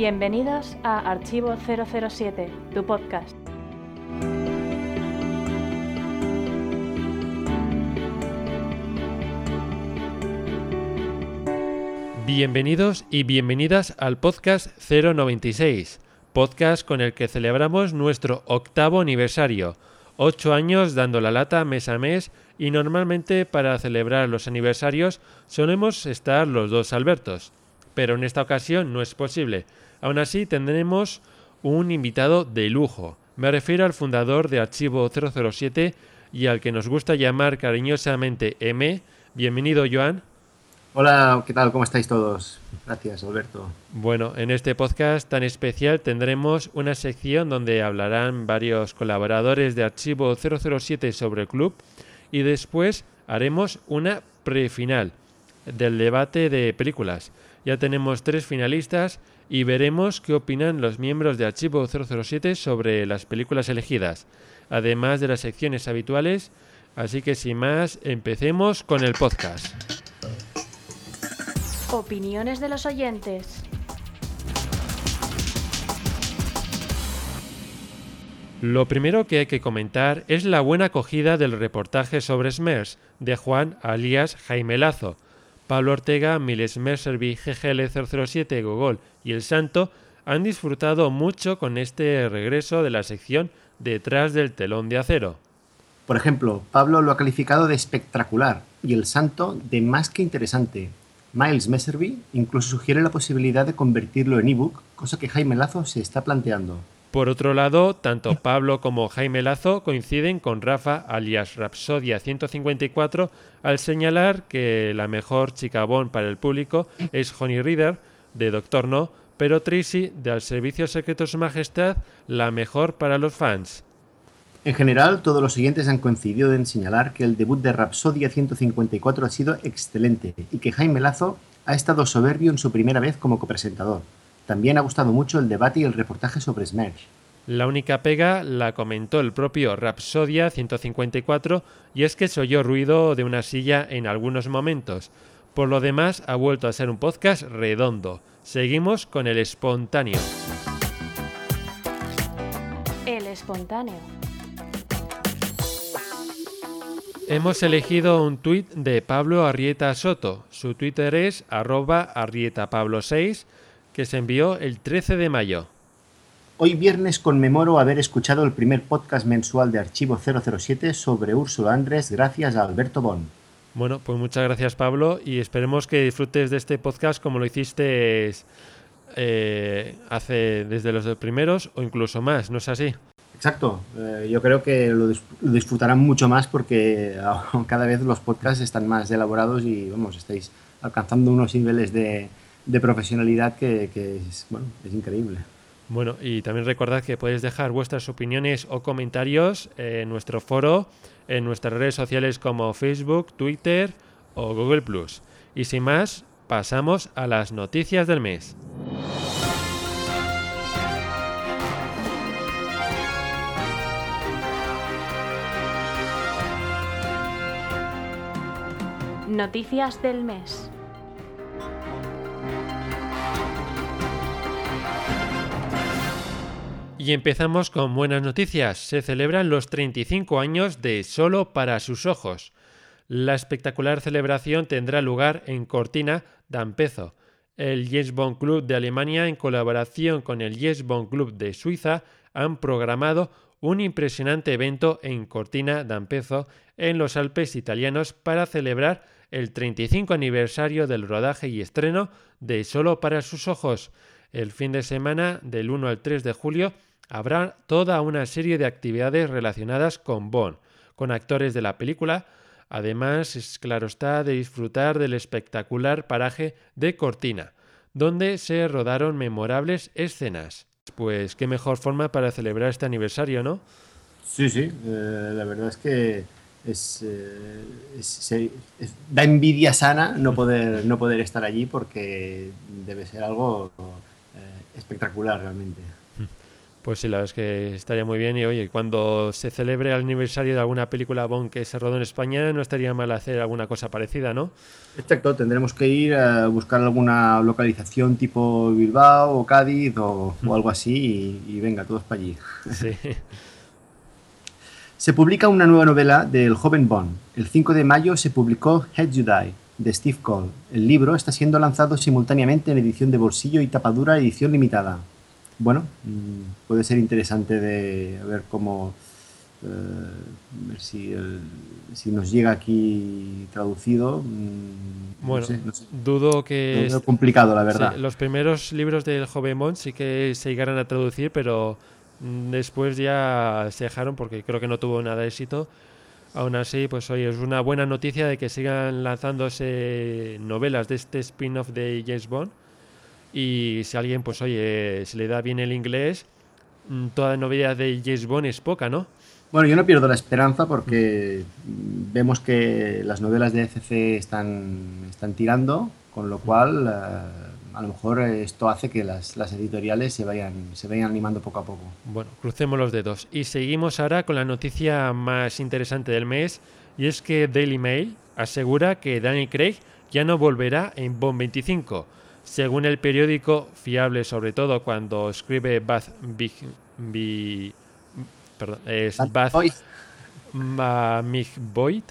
Bienvenidos a Archivo 007, tu podcast. Bienvenidos y bienvenidas al podcast 096, podcast con el que celebramos nuestro octavo aniversario. Ocho años dando la lata mes a mes y normalmente para celebrar los aniversarios solemos estar los dos Albertos. Pero en esta ocasión no es posible. Aún así tendremos un invitado de lujo. Me refiero al fundador de Archivo 007 y al que nos gusta llamar cariñosamente M. Bienvenido, Joan. Hola, ¿qué tal? ¿Cómo estáis todos? Gracias, Alberto. Bueno, en este podcast tan especial tendremos una sección donde hablarán varios colaboradores de Archivo 007 sobre el club y después haremos una prefinal del debate de películas. Ya tenemos tres finalistas y veremos qué opinan los miembros de Archivo 007 sobre las películas elegidas, además de las secciones habituales. Así que sin más, empecemos con el podcast. Opiniones de los oyentes. Lo primero que hay que comentar es la buena acogida del reportaje sobre Smers de Juan alias Jaime Lazo. Pablo Ortega, Miles Mercerby, GGL 007, Gogol y El Santo han disfrutado mucho con este regreso de la sección detrás del telón de acero. Por ejemplo, Pablo lo ha calificado de espectacular y El Santo de más que interesante. Miles Messerby incluso sugiere la posibilidad de convertirlo en ebook, cosa que Jaime Lazo se está planteando. Por otro lado, tanto Pablo como Jaime Lazo coinciden con Rafa alias Rapsodia 154 al señalar que la mejor chica Bond para el público es Honey Reader de Doctor No, pero Tracy de Al Servicio Secreto Su Majestad la mejor para los fans. En general, todos los siguientes han coincidido en señalar que el debut de Rapsodia 154 ha sido excelente y que Jaime Lazo ha estado soberbio en su primera vez como copresentador. También ha gustado mucho el debate y el reportaje sobre Smash. La única pega la comentó el propio Rapsodia 154 y es que se oyó ruido de una silla en algunos momentos. Por lo demás, ha vuelto a ser un podcast redondo. Seguimos con el espontáneo. El espontáneo. Hemos elegido un tuit de Pablo Arrieta Soto. Su Twitter es arroba arrietapablo6 que se envió el 13 de mayo. Hoy viernes conmemoro haber escuchado el primer podcast mensual de Archivo 007 sobre Úrsula Andrés gracias a Alberto Bon. Bueno, pues muchas gracias Pablo y esperemos que disfrutes de este podcast como lo hiciste eh, hace desde los primeros o incluso más, ¿no es así? Exacto, eh, yo creo que lo, disfrutarán mucho más porque cada vez los podcasts están más elaborados y vamos, estáis alcanzando unos niveles de, profesionalidad que, es, bueno, es increíble. Bueno, y también recordad que podéis dejar vuestras opiniones o comentarios en nuestro foro, en nuestras redes sociales como Facebook, Twitter o Google ⁇ Y sin más, pasamos a las noticias del mes. Noticias del mes. Y empezamos con buenas noticias. Se celebran los 35 años de Solo para sus ojos. La espectacular celebración tendrá lugar en Cortina d'Ampezzo. El Yes Bond Club de Alemania, en colaboración con el Yes Bond Club de Suiza, han programado un impresionante evento en Cortina d'Ampezzo, en los Alpes italianos, para celebrar el 35 aniversario del rodaje y estreno de Solo para sus ojos. El fin de semana del 1 al 3 de julio habrá toda una serie de actividades relacionadas con Bond, con actores de la película, además es claro está de disfrutar del espectacular paraje de Cortina, donde se rodaron memorables escenas. Pues qué mejor forma para celebrar este aniversario, ¿no? Sí, sí, eh, la verdad es que es, eh, da envidia sana no poder, no poder estar allí porque debe ser algo eh, espectacular realmente. Pues sí, la verdad es que estaría muy bien. Y oye, cuando se celebre el aniversario de alguna película Bond que se rodó en España, no estaría mal hacer alguna cosa parecida, ¿no? Exacto, tendremos que ir a buscar alguna localización tipo Bilbao o Cádiz o, o algo así y, y venga, todos para allí. Sí. Se publica una nueva novela del joven Bond. El 5 de mayo se publicó Head You Die, de Steve Cole. El libro está siendo lanzado simultáneamente en edición de bolsillo y tapadura edición limitada. Bueno, mm, puede ser interesante de ver cómo... eh, ver si, el- si nos llega aquí traducido. mm, no Bueno, sé, no sé. dudo que... veo complicado, la verdad. Sí, los primeros libros del joven sí que se llegaron a traducir, pero mm, después ya se dejaron porque creo que no tuvo nada de éxito. Aún así, pues oye, es una buena noticia de que sigan lanzándose novelas de este spin-off de James Bond. Y si alguien, pues oye, se le da bien el inglés, mm, toda novedad de James Bond es poca, ¿no? Bueno, yo no pierdo la esperanza porque vemos que las novelas de FC están, están tirando, con lo cual eh, a lo mejor esto hace que las, las editoriales se vayan, se vayan animando poco a poco. Bueno, crucemos los dedos. Y seguimos ahora con la noticia más interesante del mes, y es que Daily Mail asegura que Daniel Craig ya no volverá en Bond 25. Según el periódico, fiable sobre todo cuando escribe Bath Big, Bi- perdón, es Bath Boyd,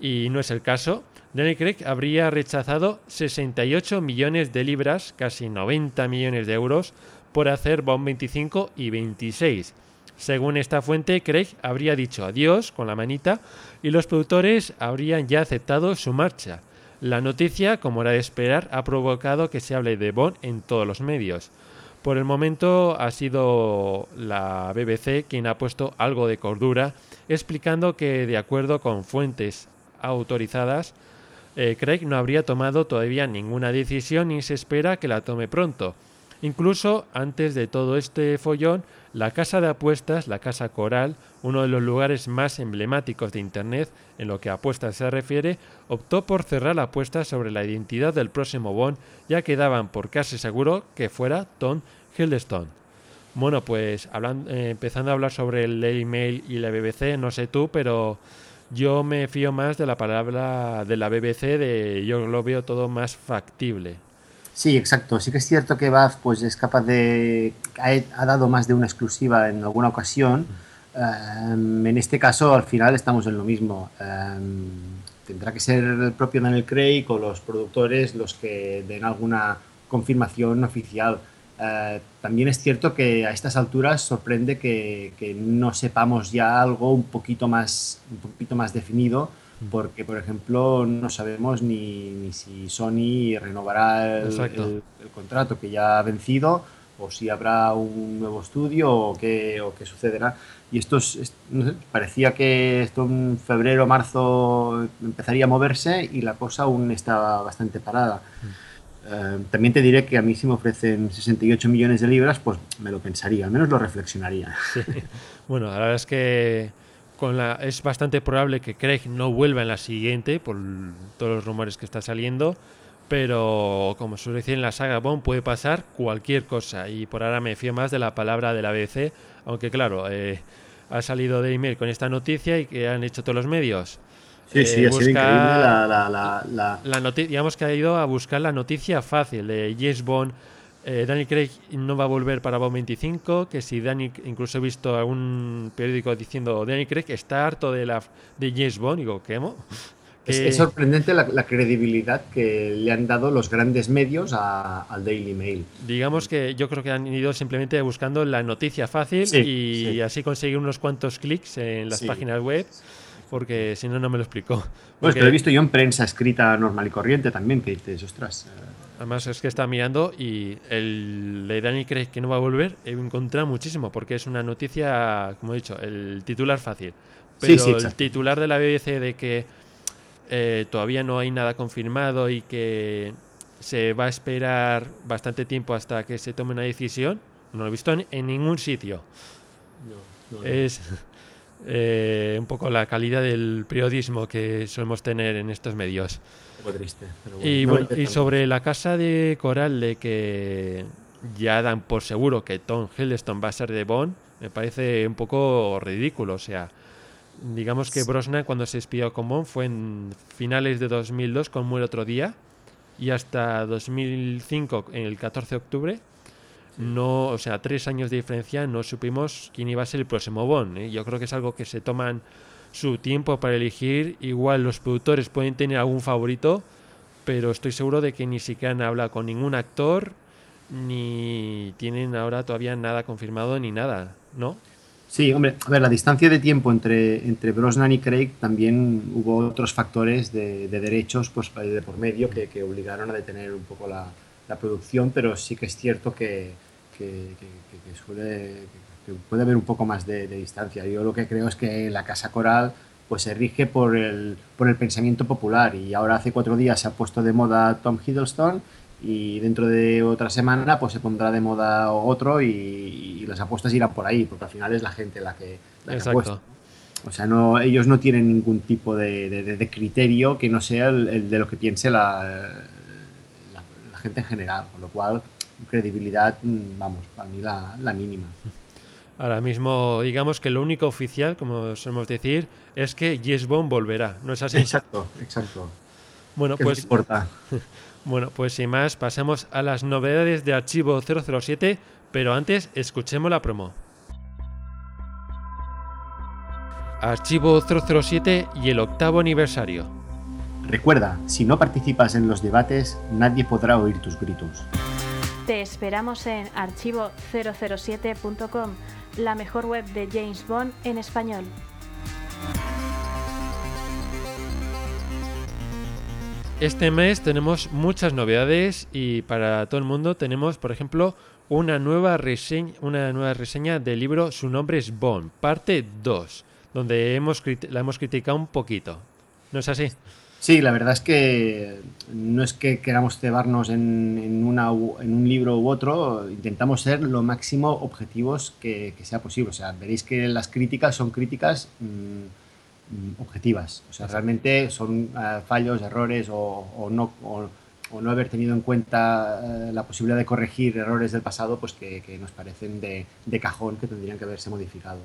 y no es el caso, Daniel Craig habría rechazado 68 millones de libras, casi 90 millones de euros, por hacer Bond 25 y 26. Según esta fuente, Craig habría dicho adiós con la manita y los productores habrían ya aceptado su marcha. La noticia, como era de esperar, ha provocado que se hable de Bond en todos los medios. Por el momento ha sido la BBC quien ha puesto algo de cordura, explicando que de acuerdo con fuentes autorizadas, eh, Craig no habría tomado todavía ninguna decisión y se espera que la tome pronto. Incluso antes de todo este follón, la casa de apuestas, la casa Coral, uno de los lugares más emblemáticos de Internet en lo que a apuestas se refiere, optó por cerrar la apuesta sobre la identidad del próximo Bond, ya que daban por casi seguro que fuera Tom Hiddleston. Bueno, pues hablan- eh, empezando a hablar sobre el Daily Mail y la BBC, no sé tú, pero yo me fío más de la palabra de la BBC, de yo lo veo todo más factible. Sí, exacto. Sí que es cierto que Bath pues, es capaz de... Ha, ha dado más de una exclusiva en alguna ocasión. Em, en este caso, al final, estamos en lo mismo. Em, tendrá que ser el propio Daniel Craig o los productores los que den alguna confirmación oficial. Eh, también es cierto que a estas alturas sorprende que, que no sepamos ya algo un poquito más, un poquito más definido porque, por ejemplo, no sabemos ni, ni si Sony renovará el, el- el contrato que ya ha vencido o si habrá un nuevo estudio o qué, o qué sucederá. Y esto es, es- no sé, parecía que esto en febrero, marzo empezaría a moverse y la cosa aún está bastante parada. Eh, también te diré que a mí si me ofrecen 68 millones de libras, pues me lo pensaría, al menos lo reflexionaría. Bueno, la verdad es que con la, es bastante probable que Craig no vuelva en la siguiente, por todos los rumores que está saliendo. Pero como suele decir en la saga Bond, puede pasar cualquier cosa. Y por ahora me fío más de la palabra de la BBC. Aunque claro, eh, ha salido de email con esta noticia y que han hecho todos los medios. Sí, Eh, sí, ha sido busca- increíble la, la- digamos que ha ido a buscar la noticia fácil de James Bond. Eh, Daniel Craig no va a volver para Bond 25. Que si Daniel, incluso he visto algún periódico diciendo Daniel Craig está harto de la de James Bond. Digo, ¿qué? Es, Que- es sorprendente la, la credibilidad que le han dado los grandes medios a- al Daily Mail. Digamos que yo creo que han ido simplemente buscando la noticia fácil Sí, y sí. así conseguir unos cuantos clics en las Sí. páginas web. Porque si no, no me lo explico. Bueno, Porque- esto lo he visto yo en prensa escrita normal y corriente también, que dices, ostras, eh, Además es que está mirando y el de Daniel Craig que no va a volver he encontrado muchísimo porque es una noticia, como he dicho, el titular fácil. Pero sí, el titular de la BBC de que eh, todavía no hay nada confirmado y que se va a esperar bastante tiempo hasta que se tome una decisión, no lo he visto en, en ningún sitio. Es eh, un poco la calidad del periodismo que solemos tener en estos medios. un poco triste. pero bueno, Y, no bueno, y empezamos. sobre la casa de Coral, de que ya dan por seguro que Tom Hiddleston va a ser de Bond, me parece un poco ridículo. O sea, digamos que Brosnan cuando se espió con Bond fue en finales de 2002 con Muere otro día y hasta 2005, en el 14 de octubre, no, o sea, tres años de diferencia, no supimos quién iba a ser el próximo Bond. ¿eh? Yo creo que es algo que se toman su tiempo para elegir. Igual los productores pueden tener algún favorito, pero estoy seguro de que ni siquiera han hablado con ningún actor, ni tienen ahora todavía nada confirmado ni nada, ¿no? Sí, hombre, a ver, la distancia de tiempo entre, entre Brosnan y Craig también hubo otros factores de, derechos pues, de por medio que, que, obligaron a detener un poco la, la, producción, pero sí que es cierto que, que suele, puede haber un poco más de, distancia. Yo lo que creo es que la Casa Coral pues se rige por el, por el pensamiento popular y ahora hace cuatro días se ha puesto de moda Tom Hiddleston y dentro de otra semana pues se pondrá de moda otro y, las apuestas irán por ahí porque al final es la gente la que, la apuesta. O sea, no, ellos no tienen ningún tipo de, criterio que no sea el, de lo que piense la, gente en general, con lo cual credibilidad, mm, vamos, para mí la, la mínima. Ahora mismo, digamos que lo único oficial, como solemos decir, es que Yes Bond volverá, ¿no es así? Exacto, exacto. Bueno, pues. Bueno, pues sin más, pasamos a las novedades de Archivo 007, pero antes escuchemos la promo. Archivo 007 y el octavo aniversario. Recuerda, si no participas en los debates, nadie podrá oír tus gritos. Te esperamos en archivo007.com la mejor web de James Bond en español. Este mes tenemos muchas novedades y para todo el mundo tenemos, por ejemplo, una nueva reseña, una nueva reseña del libro Su nombre es Bond, parte 2, donde hemos, la hemos criticado un poquito. ¿No es así? Sí, la verdad es que no es que queramos cebarnos en, una, en un libro u otro, intentamos ser lo máximo objetivos que, sea posible. O sea, veréis que las críticas son críticas mm, objetivas. O sea, realmente son eh, fallos, errores o, no, o, no haber tenido en cuenta eh, la posibilidad de corregir errores del pasado, pues que, nos parecen de, de cajón que tendrían que haberse modificado.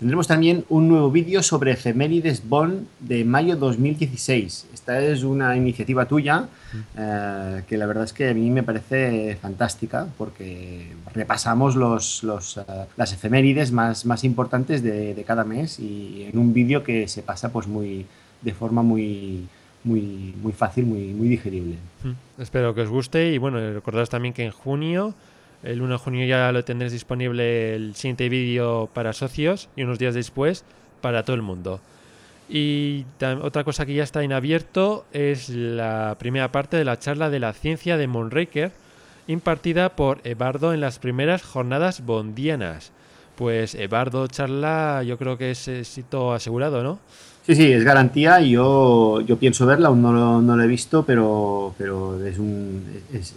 Tendremos también un nuevo vídeo sobre efemérides Bond de mayo 2016. Esta es una iniciativa tuya eh, que la verdad es que a mí me parece fantástica porque repasamos los, los, eh, las efemérides más, más importantes de, de, cada mes y en un vídeo que se pasa pues muy, de forma muy, muy, muy fácil, muy, muy digerible. Espero que os guste y bueno, recordad también que en junio el 1 de junio ya lo tendréis disponible el siguiente vídeo para socios y unos días después para todo el mundo. Y otra cosa que ya está en abierto es la primera parte de la charla de la ciencia de Monraker, impartida por Ebardo en las primeras jornadas bondianas. Pues Ebardo charla yo creo que es éxito asegurado, ¿no? Sí, sí, es garantía y yo, yo pienso verla, aún no lo, no lo he visto, pero, pero es un,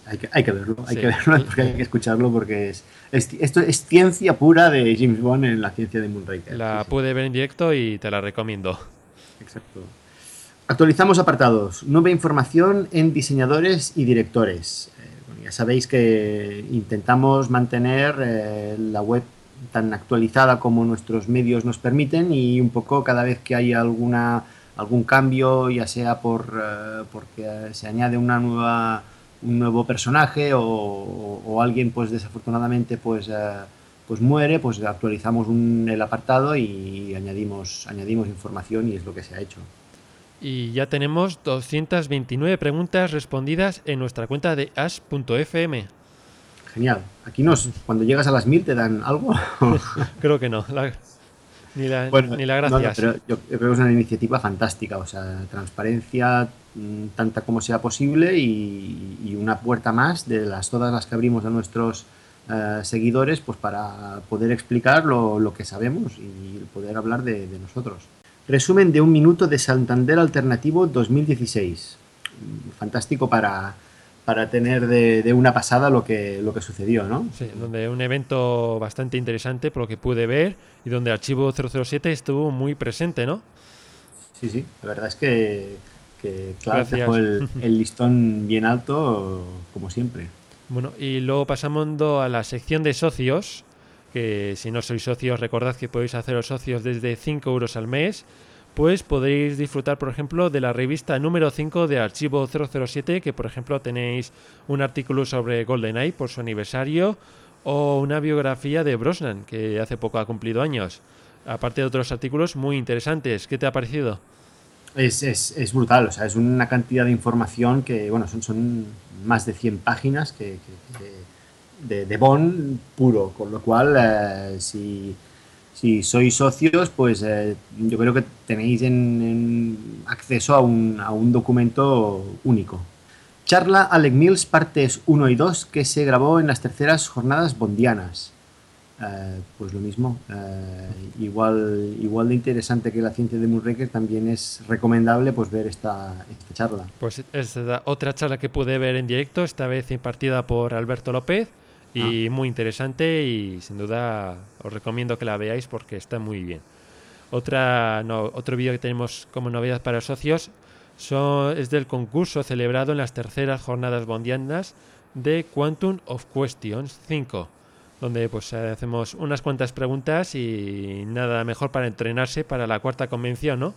hay, que, hay que verlo, hay que verlo porque hay que escucharlo porque es, esto es ciencia pura de James Bond en la ciencia de Moonraker. La pude ver en directo y te la recomiendo. Exacto. Actualizamos apartados. Nueva información en diseñadores y directores. Eh, ya sabéis que intentamos mantener eh, la web tan actualizada como nuestros medios nos permiten y un poco cada vez que hay alguna algún cambio, ya sea por eh, porque se añade una nueva un nuevo personaje o, alguien pues desafortunadamente pues eh, pues muere, pues actualizamos el apartado y añadimos añadimos información y es lo que se ha hecho. Y ya tenemos 229 preguntas respondidas en nuestra cuenta de as.fm genial. Aquí nos, cuando llegas a las mil te dan algo. creo que no. ni, la, ni la gracias. pero yo creo que es una iniciativa fantástica. O sea, transparencia mm, tanta como sea posible y, una puerta más de las todas las que abrimos a nuestros eh, seguidores pues para poder explicar lo, que sabemos y poder hablar de, de nosotros. Resumen de un minuto de Santander Alternativo 2016. Fantástico para, para tener de, una pasada lo que, lo que sucedió, ¿no? Sí, donde un evento bastante interesante por lo que pude ver y donde Archivo 007 estuvo muy presente, ¿no? Sí, sí, la verdad es que, que claro, dejó el, listón bien alto, como siempre. Bueno, y luego pasamos a la sección de socios, que si no sois socios recordad que podéis haceros socios desde 5 euros al mes, pues podéis disfrutar, por ejemplo, de la revista número 5 de Archivo 007, que por ejemplo tenéis un artículo sobre GoldenEye por su aniversario, o una biografía de Brosnan, que hace poco ha cumplido años. Aparte de otros artículos muy interesantes. ¿Qué te ha parecido? Es, es, es brutal, o sea, es una cantidad de información que, bueno, son, son más de 100 páginas que, de, de Bond puro, con lo cual, eh, si, si, sois socios, pues eh, yo creo que tenéis en, acceso a un, a un documento único. Charla Alec Mills, partes 1 y 2, que se grabó en las terceras jornadas bondianas. Eh, pues lo mismo, eh, igual, igual de interesante que la ciencia de Moonraker, también es recomendable pues ver esta, esta charla. Pues es otra charla que pude ver en directo, esta vez impartida por Alberto López, y ah. muy interesante y sin duda os recomiendo que la veáis porque está muy bien. Otra, no, otro vídeo que tenemos como novedad para socios es del concurso celebrado en las terceras jornadas bondianas de Quantum of Questions 5, donde pues hacemos unas cuantas preguntas y nada mejor para entrenarse para la cuarta convención, ¿no?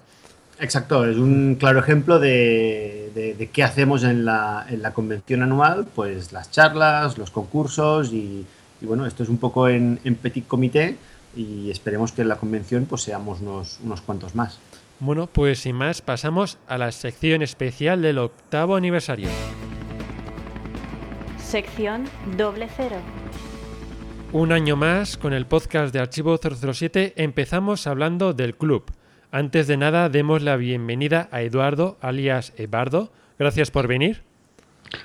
Exacto, es un claro ejemplo de, qué hacemos en la, en la, convención anual, pues las charlas, los concursos y, bueno, esto es un poco en, petit comité y esperemos que en la convención pues seamos unos, unos cuantos más. Bueno, pues sin más, pasamos a la sección especial del octavo aniversario. Sección doble cero. Un año más, con el podcast de Archivo 007, empezamos hablando del club. Antes de nada, demos la bienvenida a Eduardo, alias Ebardo. Gracias por venir.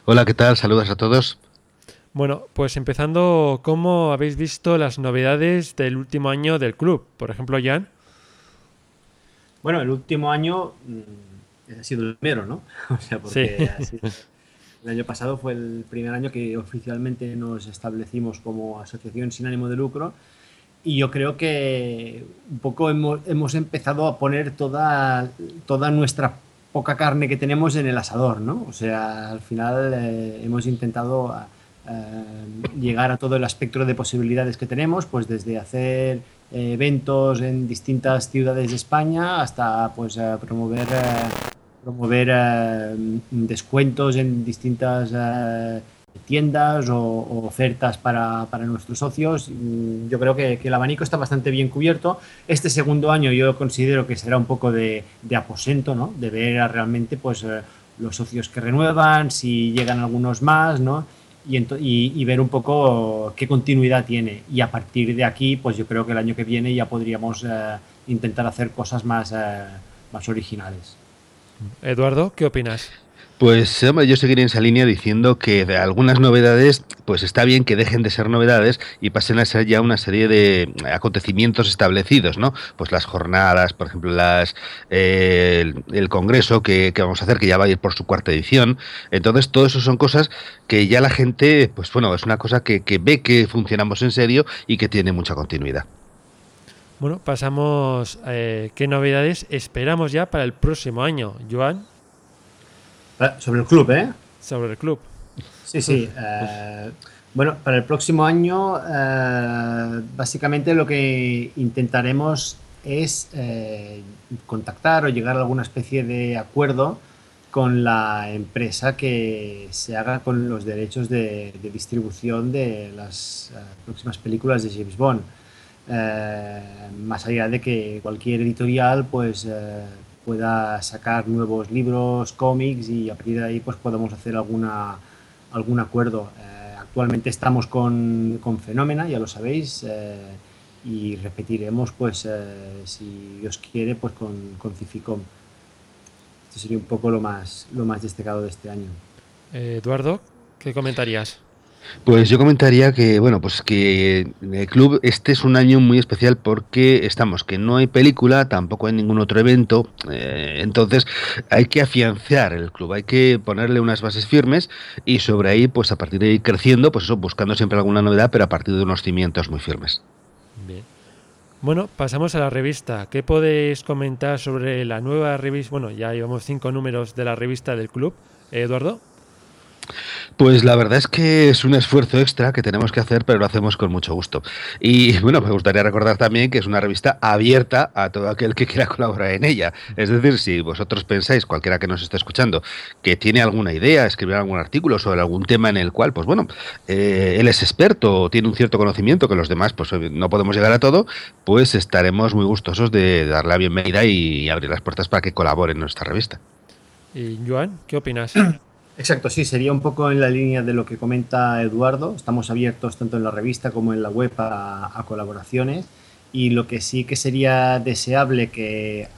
Hola, ¿qué tal? Saludos a todos. Bueno, pues empezando, ¿cómo habéis visto las novedades del último año del club? Por ejemplo, Jan. Bueno, el último año mm, ha sido el primero, ¿no? o sea, porque el año pasado fue el primer año que oficialmente nos establecimos como asociación sin ánimo de lucro y yo creo que un poco hemos, empezado a poner toda, toda nuestra poca carne que tenemos en el asador, ¿no? O sea, al final eh, hemos intentado eh, llegar a todo el espectro de posibilidades que tenemos, pues desde hacer eventos en distintas ciudades de España hasta pues eh, promover promover descuentos en distintas tiendas o, ofertas para, para, nuestros socios. Mm, yo creo que, el abanico está bastante bien cubierto. Este segundo año yo considero que será un poco de, de aposento, ¿no? de ver realmente pues, los socios que renuevan, si llegan algunos más, ¿no? y, ver un poco qué continuidad tiene. Y a partir de aquí, pues yo creo que el año que viene ya podríamos eh, intentar hacer cosas más, eh, más originales. Eduardo, ¿qué opinas? Pues yo seguiré en esa línea diciendo que de algunas novedades, pues está bien que dejen de ser novedades y pasen a ser ya una serie de acontecimientos establecidos, ¿no? Pues las jornadas, por ejemplo, las eh, el, congreso que, vamos a hacer, que ya va a ir por su cuarta edición. Entonces, todo eso son cosas que ya la gente, pues bueno, es una cosa que, que ve que funcionamos en serio y que tiene mucha continuidad. Bueno, pasamos. Eh, ¿Qué novedades esperamos ya para el próximo año, Joan? Ah, sobre el club, ¿eh? Sobre el club. Sí, sí. Eh, bueno, para el próximo año, eh, básicamente lo que intentaremos es eh, contactar o llegar a alguna especie de acuerdo con la empresa que se haga con los derechos de, distribución de las próximas películas de James Bond. más allá de que cualquier editorial, pues pueda sacar nuevos libros, cómics y a partir de ahí pues podamos hacer alguna, algún acuerdo. Eh, actualmente estamos con, con Fenómena, ya lo sabéis, eh, y repetiremos pues eh, si Dios quiere pues con, con Cificom. Esto sería un poco lo más, lo más destacado de este año. Eduardo, ¿qué comentarías? Pues yo comentaría que, bueno, pues que el club este es un año muy especial porque estamos, que no hay película, tampoco hay ningún otro evento, eh, entonces hay que afianzar el club, hay que ponerle unas bases firmes y sobre ahí, pues a partir de ir creciendo, pues eso, buscando siempre alguna novedad, pero a partir de unos cimientos muy firmes. Bien. Bueno, pasamos a la revista. ¿Qué podéis comentar sobre la nueva revista? Bueno, ya llevamos cinco números de la revista del club. Eduardo. Pues la verdad es que es un esfuerzo extra que tenemos que hacer, pero lo hacemos con mucho gusto. Y bueno, me gustaría recordar también que es una revista abierta a todo aquel que quiera colaborar en ella. Es decir, si vosotros pensáis, cualquiera que nos esté escuchando, que tiene alguna idea, escribir algún artículo sobre algún tema en el cual, pues bueno, eh, él es experto o tiene un cierto conocimiento que los demás pues no podemos llegar a todo, pues estaremos muy gustosos de darle la bienvenida y abrir las puertas para que colabore en nuestra revista. Y Joan, ¿qué opinas? Exacto, sí, sería un poco en la línea de lo que comenta Eduardo. Estamos abiertos tanto en la revista como en la web a, colaboraciones y lo que sí que sería deseable que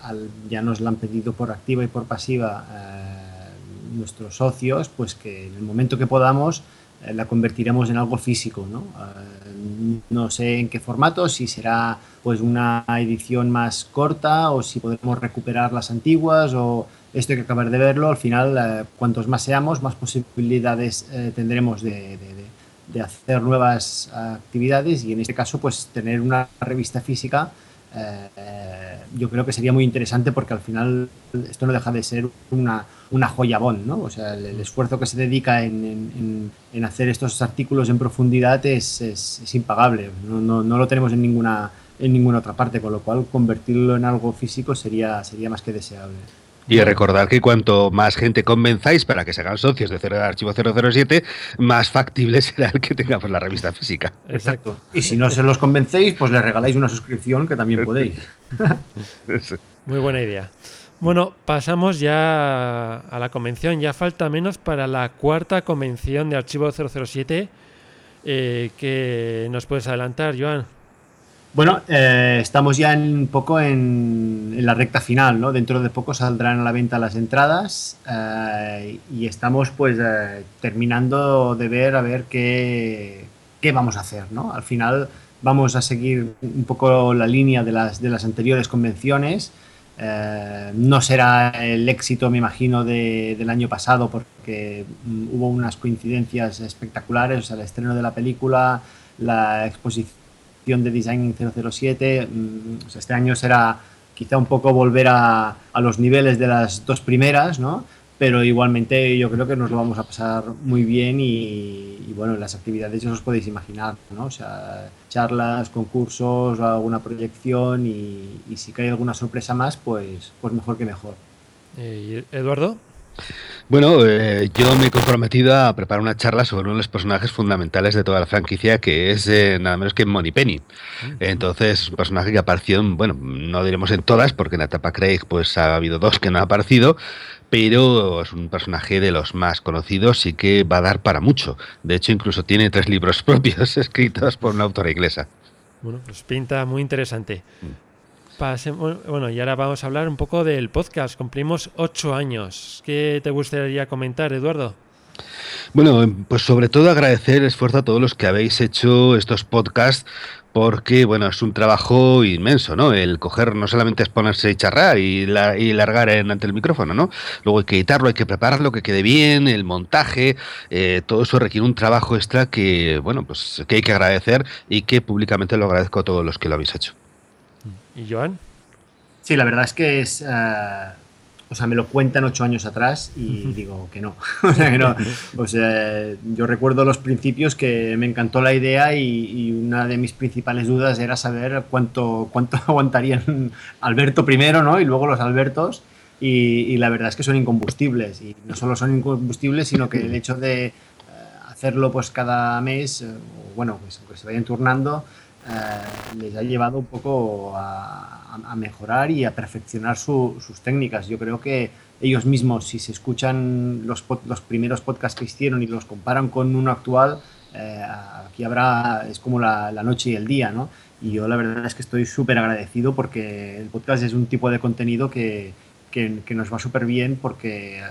ya nos lo han pedido por activa y por pasiva eh, nuestros socios, pues que en el momento que podamos eh, la convertiremos en algo físico, ¿no? Eh, no sé en qué formato, si será pues una edición más corta o si podemos recuperar las antiguas o esto hay que acabar de verlo. Al final, eh, cuantos más seamos, más posibilidades eh, tendremos de, hacer nuevas actividades y en este caso, pues tener una revista física. Eh, yo creo que sería muy interesante porque al final esto no deja de ser una, una joyabón, ¿no? O sea, el, esfuerzo que se dedica en, hacer estos artículos en profundidad es, es, impagable. No, no, no, lo tenemos en ninguna, en ninguna otra parte, con lo cual convertirlo en algo físico sería, sería más que deseable. Y recordar que cuanto más gente convenzáis para que se hagan socios de Cero Archivo 007, más factible será el que tengamos la revista física. Exacto. Y si no se los convencéis, pues le regaláis una suscripción que también podéis. Muy buena idea. Bueno, pasamos ya a la convención. Ya falta menos para la cuarta convención de Archivo 007. Eh, que nos puedes adelantar, Joan? Bueno, eh, estamos ya un poco en, la recta final, ¿no? Dentro de poco saldrán a la venta las entradas eh, y estamos pues eh, terminando de ver a ver qué, qué, vamos a hacer, ¿no? Al final vamos a seguir un poco la línea de las, de las anteriores convenciones. no será el éxito, me imagino, del año pasado porque hubo unas coincidencias espectaculares, o sea, el estreno de la película, la exposición de Design 007. Mm, este año será quizá un poco volver a, a, los niveles de las dos primeras, ¿no? Pero igualmente yo creo que nos lo vamos a pasar muy bien y, bueno, las actividades ya os podéis imaginar, ¿no? Sea, charlas, concursos, alguna proyección y, y si cae alguna sorpresa más, pues, pues mejor que mejor. Eh, Eduardo. Bueno, eh, yo me he comprometido a preparar una charla sobre uno de los personajes fundamentales de toda la franquicia, que es eh, nada menos que Money Penny. Entonces, es un personaje que apareció, bueno, no diremos en todas, porque en la etapa Craig pues ha habido dos que no han aparecido, pero es un personaje de los más conocidos y que va a dar para mucho. De hecho, incluso tiene tres libros propios escritos por una autora inglesa. Bueno, pues pinta muy interesante. Mm bueno, y ahora vamos a hablar un poco del podcast. Cumplimos ocho años. ¿Qué te gustaría comentar, Eduardo? Bueno, pues sobre todo agradecer el esfuerzo a todos los que habéis hecho estos podcasts porque, bueno, es un trabajo inmenso, ¿no? El coger no solamente es ponerse y charrar y, largar en, ante el micrófono, ¿no? Luego hay que editarlo, hay que prepararlo, que quede bien, el montaje, eh, todo eso requiere un trabajo extra que, bueno, pues que hay que agradecer y que públicamente lo agradezco a todos los que lo habéis hecho. ¿Y Joan? Sí, la verdad es que es. Eh, o sea, me lo cuentan ocho años atrás y digo que no. o sea, que no. O sea, yo recuerdo los principios que me encantó la idea y, una de mis principales dudas era saber cuánto, cuánto aguantarían Alberto primero, ¿no? Y luego los Albertos. Y, la verdad es que son incombustibles. Y no solo son incombustibles, sino que el hecho de eh, hacerlo pues cada mes, eh, bueno, pues que se vayan turnando, eh, les ha llevado un poco a, mejorar y a perfeccionar sus técnicas. Yo creo que ellos mismos, si se escuchan los, los primeros podcasts que hicieron y los comparan con uno actual, eh, aquí habrá, es como la, noche y el día, ¿no? Y yo la verdad es que estoy súper agradecido porque el podcast es un tipo de contenido que, que, que nos va súper bien porque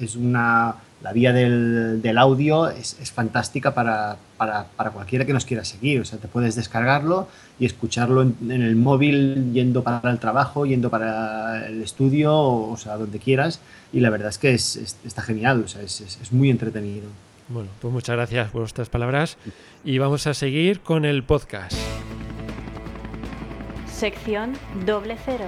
es una la vía del, del audio es, es fantástica para, para, para, cualquiera que nos quiera seguir. O sea, te puedes descargarlo y escucharlo en, el móvil, yendo para el trabajo, yendo para el estudio, o, sea, donde quieras. Y la verdad es que es, está genial, o sea, es, es, muy entretenido. Bueno, pues muchas gracias por vuestras palabras y vamos a seguir con el podcast. Sección doble cero.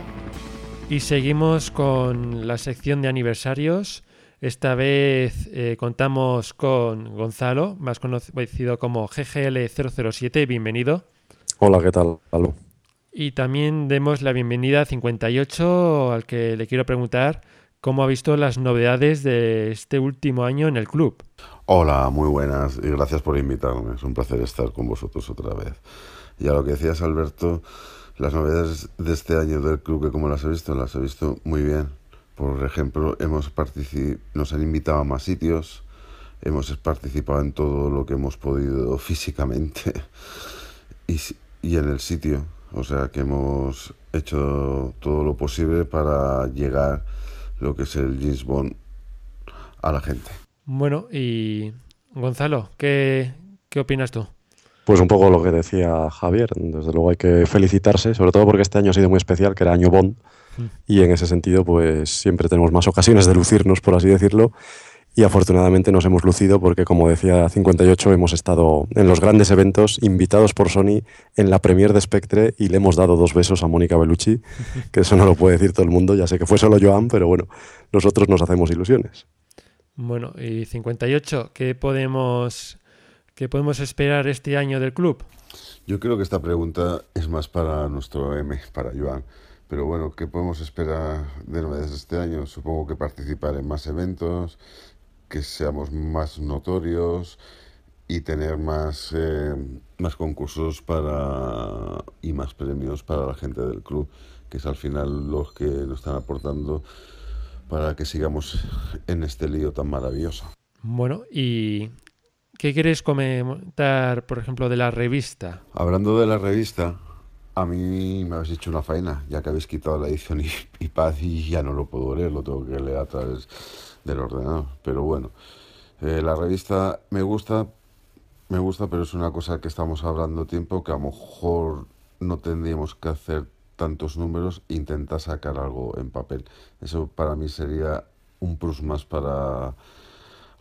Y seguimos con la sección de aniversarios Esta vez eh, contamos con Gonzalo, más conocido como GGL007. Bienvenido. Hola, ¿qué tal? Y también demos la bienvenida a 58, al que le quiero preguntar cómo ha visto las novedades de este último año en el club. Hola, muy buenas y gracias por invitarme. Es un placer estar con vosotros otra vez. Y a lo que decías, Alberto, las novedades de este año del club, que como las he visto, las he visto muy bien. Por ejemplo, hemos nos han invitado a más sitios, hemos participado en todo lo que hemos podido físicamente y, y en el sitio. O sea que hemos hecho todo lo posible para llegar lo que es el James Bond a la gente. Bueno, y Gonzalo, ¿qué, qué opinas tú? Pues un poco lo que decía Javier. Desde luego hay que felicitarse, sobre todo porque este año ha sido muy especial, que era año Bond. Mm. Y en ese sentido, pues siempre tenemos más ocasiones de lucirnos, por así decirlo y afortunadamente nos hemos lucido porque, como decía 58, hemos estado en los grandes eventos invitados por Sony en la premier de Spectre y le hemos dado dos besos a Mónica Bellucci, que eso no lo puede decir todo el mundo, ya sé que fue solo Joan, pero bueno, nosotros nos hacemos ilusiones. Bueno, y 58, ¿qué podemos, qué podemos esperar este año del club? Yo creo que esta pregunta es más para nuestro M, para Joan. Pero bueno, ¿qué podemos esperar de novedades este año? Supongo que participar en más eventos, que seamos más notorios y tener más, eh, más concursos para y más premios para la gente del club, que es al final los que nos están aportando para que sigamos en este lío tan maravilloso. Bueno, ¿y qué quieres comentar, por ejemplo, de la revista? Hablando de la revista, a mí me habéis hecho una faena, ya que habéis quitado la edición y, y paz y ya no lo puedo leer, lo tengo que leer a través del ordenador. Pero bueno, eh, la revista me gusta, me gusta, pero es una cosa que estamos hablando tiempo que a lo mejor no tendríamos que hacer tantos números e intentar sacar algo en papel. Eso para mí sería un plus más para,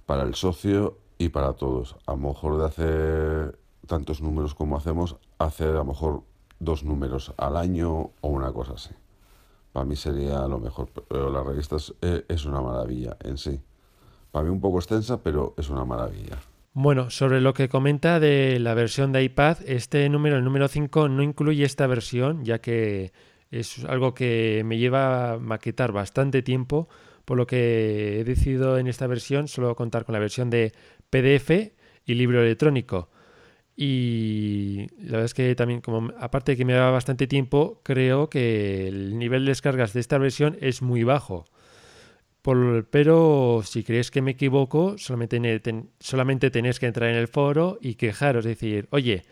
para el socio y para todos. A lo mejor de hacer tantos números como hacemos, hacer a lo mejor dos números al año o una cosa así para mí sería lo mejor. Pero la revista eh, es, una maravilla en sí. Para mí un poco extensa, pero es una maravilla. Bueno, sobre lo que comenta de la versión de iPad, este número, el número 5, no incluye esta versión, ya que es algo que me lleva a maquetar bastante tiempo, por lo que he decidido en esta versión solo contar con la versión de PDF y libro electrónico. Y la verdad es que también, como aparte de que me da bastante tiempo, creo que el nivel de descargas de esta versión es muy bajo. pero si crees que me equivoco, solamente, tenéis que entrar en el foro y quejaros, decir, oye,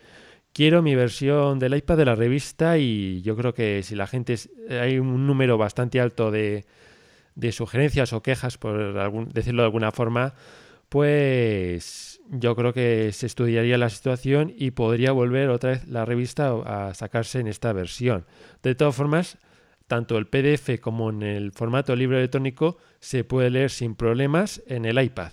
quiero mi versión del iPad de la revista y yo creo que si la gente hay un número bastante alto de, de sugerencias o quejas, por decirlo de alguna forma, pues yo creo que se estudiaría la situación y podría volver otra vez la revista a sacarse en esta versión. De todas formas, tanto el PDF como en el formato libro electrónico se puede leer sin problemas en el iPad.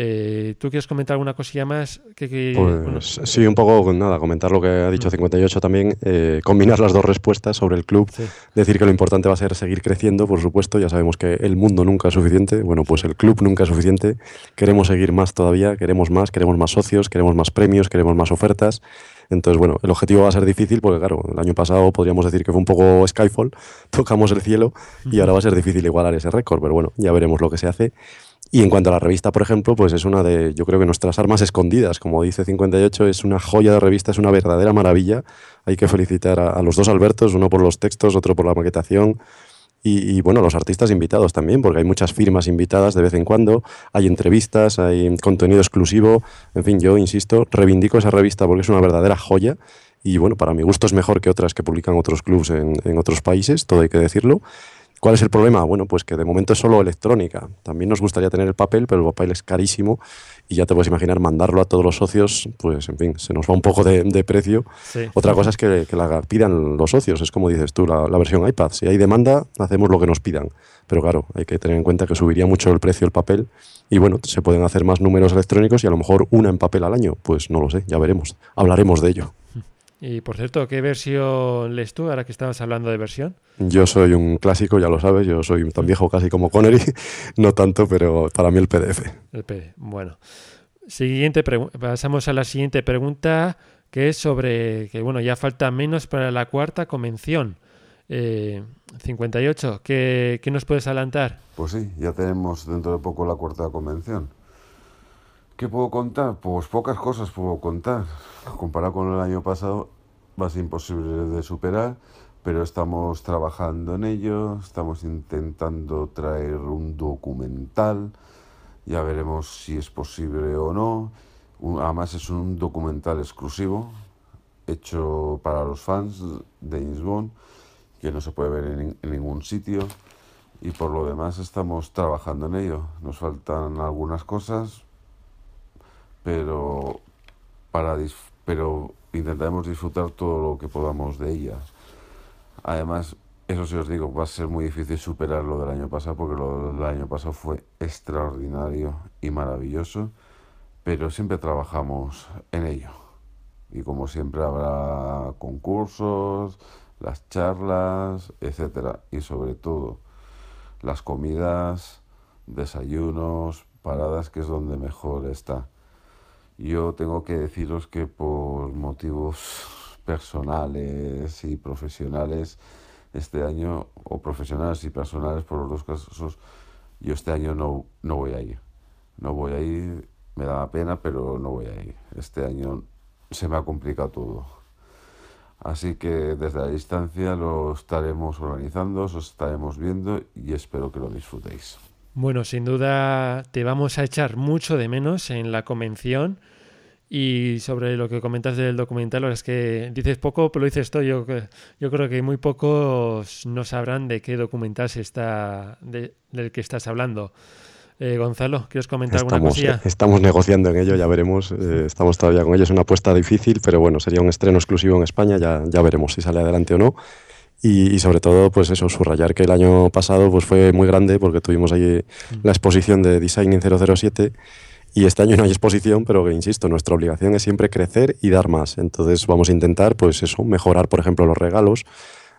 Eh, ¿Tú quieres comentar alguna cosilla más? Que, pues sí, un poco, nada, comentar lo que ha dicho 58 mm. también, eh, combinar las dos respuestas sobre el club, decir que lo importante va a ser seguir creciendo, por supuesto, ya sabemos que el mundo nunca es suficiente, bueno, pues el club nunca es suficiente, queremos seguir más todavía, queremos más, queremos más socios, queremos más premios, queremos más ofertas. Entonces, bueno, el objetivo va a ser difícil porque, claro, el año pasado podríamos decir que fue un poco Skyfall, tocamos el cielo y ahora va a ser difícil igualar ese récord, pero bueno, ya veremos lo que se hace. Y en cuanto a la revista, por ejemplo, pues es una de, yo creo que nuestras armas escondidas, como dice 58, es una joya de revista, es una verdadera maravilla. Hay que felicitar a, los dos Albertos, uno por los textos, otro por la maquetación. Y, y, bueno, los artistas invitados también, porque hay muchas firmas invitadas de vez en cuando, hay entrevistas, hay contenido exclusivo. En fin, yo insisto, reivindico esa revista porque es una verdadera joya. Y bueno, para mi gusto es mejor que otras que publican otros clubs en, en otros países, todo hay que decirlo. ¿Cuál es el problema? Bueno, pues que de momento es solo electrónica. También nos gustaría tener el papel, pero el papel es carísimo y ya te puedes imaginar mandarlo a todos los socios, pues en fin, se nos va un poco de, precio. Otra cosa es que, la pidan los socios, es como dices tú, la, versión iPad. Si hay demanda, hacemos lo que nos pidan. Pero claro, hay que tener en cuenta que subiría mucho el precio del papel y bueno, se pueden hacer más números electrónicos y a lo mejor una en papel al año. Pues no lo sé, ya veremos. Hablaremos de ello. Y por cierto, ¿qué versión lees tú ahora que estabas hablando de versión? Yo soy un clásico, ya lo sabes, yo soy tan viejo casi como Connery, no tanto, pero para mí el PDF. El PDF, bueno. Siguiente pasamos a la siguiente pregunta, que es sobre que bueno, ya falta menos para la cuarta convención. 58, eh, ¿qué, ¿qué nos puedes adelantar? Pues sí, ya tenemos dentro de poco la cuarta convención. ¿Qué puedo contar? Pues pocas cosas puedo contar. Comparado con el año pasado, va a ser imposible de superar, pero estamos trabajando en ello, estamos intentando traer un documental, ya veremos si es posible o no. Además es un documental exclusivo, hecho para los fans de James Bond, que no se puede ver en, en ningún sitio. Y por lo demás estamos trabajando en ello. Nos faltan algunas cosas, pero, para pero intentaremos disfrutar todo lo que podamos de ella. Además, eso sí os digo, va a ser muy difícil superar lo del año pasado, porque lo del año pasado fue extraordinario y maravilloso, pero siempre trabajamos en ello. Y como siempre habrá concursos, las charlas, etcétera, y sobre todo las comidas, desayunos, paradas, que es donde mejor está. Yo tengo que deciros que por motivos personales y profesionales, este año, o profesionales y personales por los dos casos, yo este año no, no voy a ir. No voy a ir, me da pena, pero no voy a ir. Este año se me ha complicado todo. Así que desde la distancia lo estaremos organizando, os estaremos viendo y espero que lo disfrutéis. Bueno, sin duda te vamos a echar mucho de menos en la convención. Y sobre lo que comentas del documental, es que dices poco, pero lo dices todo. Yo, yo creo que muy pocos no sabrán de qué documental se está, del que estás hablando. Eh, Gonzalo, ¿quieres comentar estamos, alguna cosilla? Estamos negociando en ello, ya veremos. Eh, estamos todavía con ello. Es una apuesta difícil, pero bueno, sería un estreno exclusivo en España. Ya, ya veremos si sale adelante o no. Y, sobre todo, pues eso, subrayar que el año pasado pues fue muy grande porque tuvimos ahí mm. la exposición de Designing 007 y este año no hay exposición, pero que, insisto, nuestra obligación es siempre crecer y dar más. Entonces vamos a intentar, pues eso, mejorar, por ejemplo, los regalos,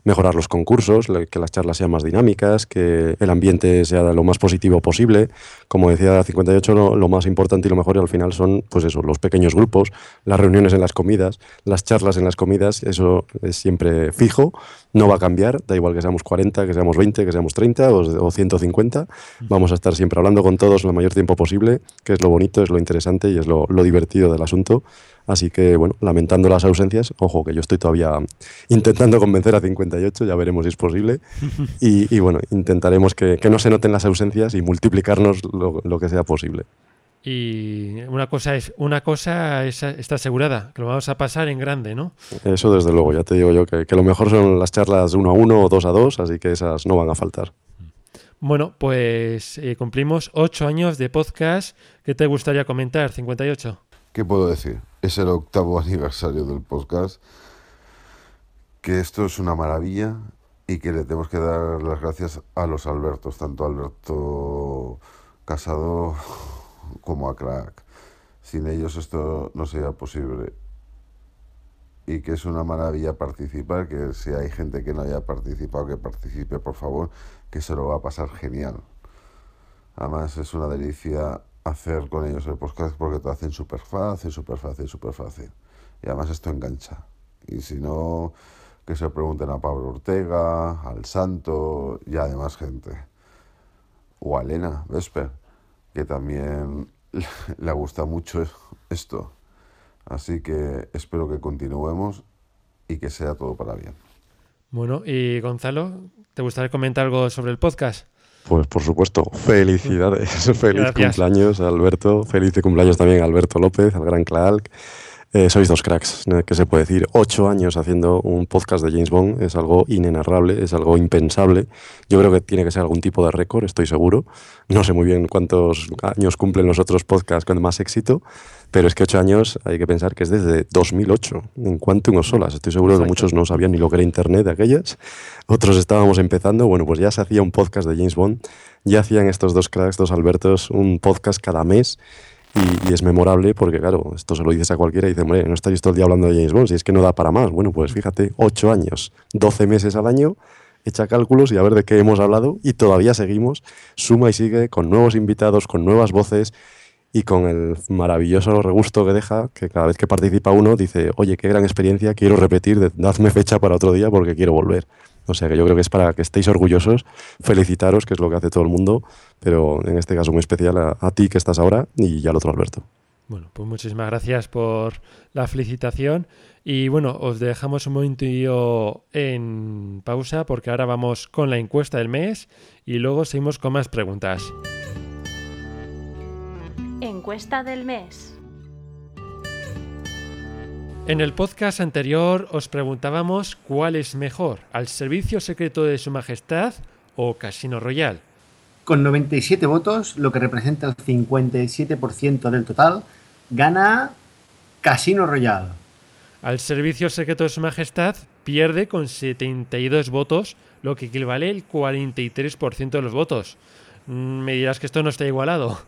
mejorar los concursos, que las charlas sean más dinámicas, que el ambiente sea lo más positivo posible. Como decía 58, lo, lo, más importante y lo mejor y al final son pues eso, los pequeños grupos, las reuniones en las comidas, las charlas en las comidas, eso es siempre fijo, no va a cambiar, da igual que seamos 40, que seamos 20, que seamos 30 o, o 150, vamos a estar siempre hablando con todos el mayor tiempo posible, que es lo bonito, es lo interesante y es lo, lo divertido del asunto. Así que, bueno, lamentando las ausencias, ojo, que yo estoy todavía intentando convencer a 58, ya veremos si es posible. Y, bueno, intentaremos que, no se noten las ausencias y multiplicarnos lo, que sea posible. Y una cosa es, una cosa está asegurada, que lo vamos a pasar en grande, ¿no? Eso desde luego, ya te digo yo que, lo mejor son las charlas uno a uno o dos a dos, así que esas no van a faltar. Bueno, pues eh, cumplimos ocho años de podcast. ¿Qué te gustaría comentar, 58? ¿Qué puedo decir? Es el octavo aniversario del podcast, que esto es una maravilla y que le tenemos que dar las gracias a los Albertos, tanto Alberto Casado como a Crack. Sin ellos esto no sería posible. Y que es una maravilla participar, que si hay gente que no haya participado, que participe, por favor, que se lo va a pasar genial. Además es una delicia hacer con ellos el podcast porque te hacen súper fácil, súper fácil, súper fácil. Y además esto engancha. Y si no, que se pregunten a Pablo Ortega, al Santo y además gente. O a Elena Vesper, que también le gusta mucho esto. Así que espero que continuemos y que sea todo para bien. Bueno, y Gonzalo, ¿te gustaría comentar algo sobre el podcast? Pues por supuesto, felicidades. Feliz cumpleaños, Alberto. Feliz cumpleaños también a Alberto López, al gran Clark. Eh, sois dos cracks, ¿qué se puede decir? Ocho años haciendo un podcast de James Bond es algo inenarrable, es algo impensable. Yo creo que tiene que ser algún tipo de récord, estoy seguro. No sé muy bien cuántos años cumplen los otros podcasts con más éxito, pero es que ocho años hay que pensar que es desde 2008, en Quantum o Solas. Estoy seguro que muchos no sabían ni lo que era Internet de aquellas. Otros estábamos empezando. Bueno, pues ya se hacía un podcast de James Bond. Ya hacían estos dos cracks, dos Albertos, un podcast cada mes y, es memorable porque, claro, esto se lo dices a cualquiera y dice, hombre, no estáis todo el día hablando de James Bond, si es que no da para más. Bueno, pues fíjate, 8 años, 12 meses al año, echa cálculos y a ver de qué hemos hablado y todavía seguimos, suma y sigue con nuevos invitados, con nuevas voces y con el maravilloso regusto que deja, que cada vez que participa uno dice, oye, qué gran experiencia, quiero repetir, dadme fecha para otro día porque quiero volver. O sea que yo creo que es para que estéis orgullosos, felicitaros, que es lo que hace todo el mundo, pero en este caso muy especial a, ti que estás ahora y al otro Alberto. Bueno, pues muchísimas gracias por la felicitación y bueno, os dejamos un momento en pausa porque ahora vamos con la encuesta del mes y luego seguimos con más preguntas. Encuesta del mes. En el podcast anterior os preguntábamos cuál es mejor, al servicio secreto de Su Majestad o Casino Royal. Con 97 votos, lo que representa el 57% del total, gana Casino Royal. Al servicio secreto de Su Majestad pierde con 72 votos, lo que equivale al 43% de los votos. Mm, me dirás que esto no está igualado.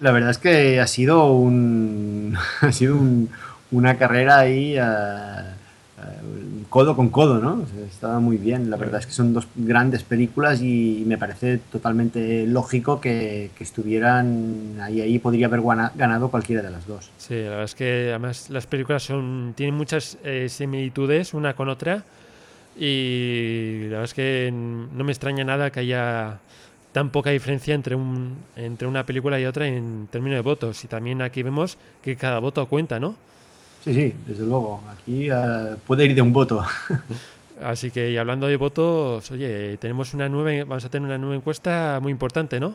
La verdad es que ha sido un. Ha sido un, una carrera ahí eh, eh, codo con codo, ¿no? estaba muy bien. La verdad es que son dos grandes películas y me parece totalmente lógico que, estuvieran ahí. Ahí podría haber ganado cualquiera de las dos. Sí, la verdad es que además las películas son tienen muchas eh, similitudes una con otra y la verdad es que no me extraña nada que haya tan poca diferencia entre, un, entre una película y otra en términos de votos. Y también aquí vemos que cada voto cuenta, ¿no? Sí, sí, desde luego. Aquí eh, puede ir de un voto. Así que, y hablando de votos, oye, tenemos una nueva, vamos a tener una nueva encuesta muy importante, ¿no?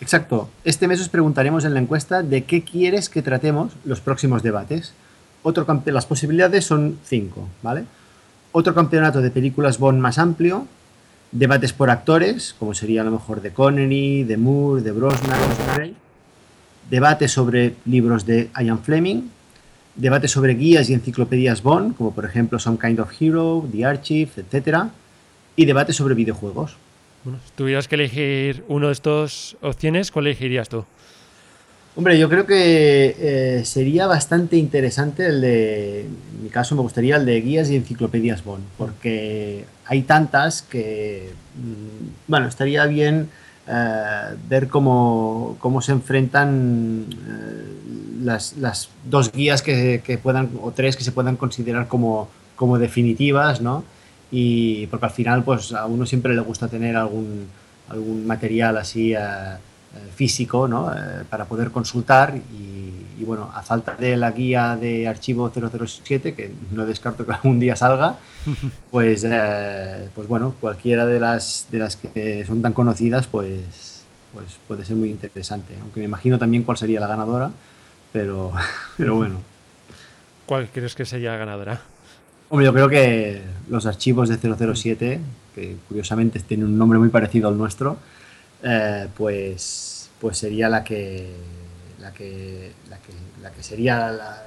Exacto. Este mes os preguntaremos en la encuesta de qué quieres que tratemos los próximos debates. Otro las posibilidades son cinco, ¿vale? Otro campeonato de películas Bond más amplio, debates por actores, como sería a lo mejor de Connery, de Moore, de Brosnan, de debates sobre libros de Ian Fleming, Debate sobre guías y enciclopedias Bond, como por ejemplo Some Kind of Hero, The Archive, etc. Y debate sobre videojuegos. Bueno, si tuvieras que elegir uno de estas opciones, ¿cuál elegirías tú? Hombre, yo creo que eh, sería bastante interesante el de, en mi caso me gustaría el de guías y enciclopedias Bond, porque hay tantas que, mm, bueno, estaría bien eh, ver cómo, cómo, se enfrentan eh, las, las, dos guías que, que, puedan, o tres que se puedan considerar como, como definitivas, ¿no? Y porque al final, pues a uno siempre le gusta tener algún, algún material así eh, físico, ¿no? para poder consultar y, y, bueno, a falta de la guía de archivo 007, que no descarto que algún día salga, pues, eh, pues bueno, cualquiera de las, de las que son tan conocidas, pues, pues puede ser muy interesante. Aunque me imagino también cuál sería la ganadora, pero, pero bueno. ¿Cuál crees que sería la ganadora? Hombre, yo creo que los archivos de 007, que curiosamente tienen un nombre muy parecido al nuestro, eh, pues, pues sería la que, la que, la que, la que sería la,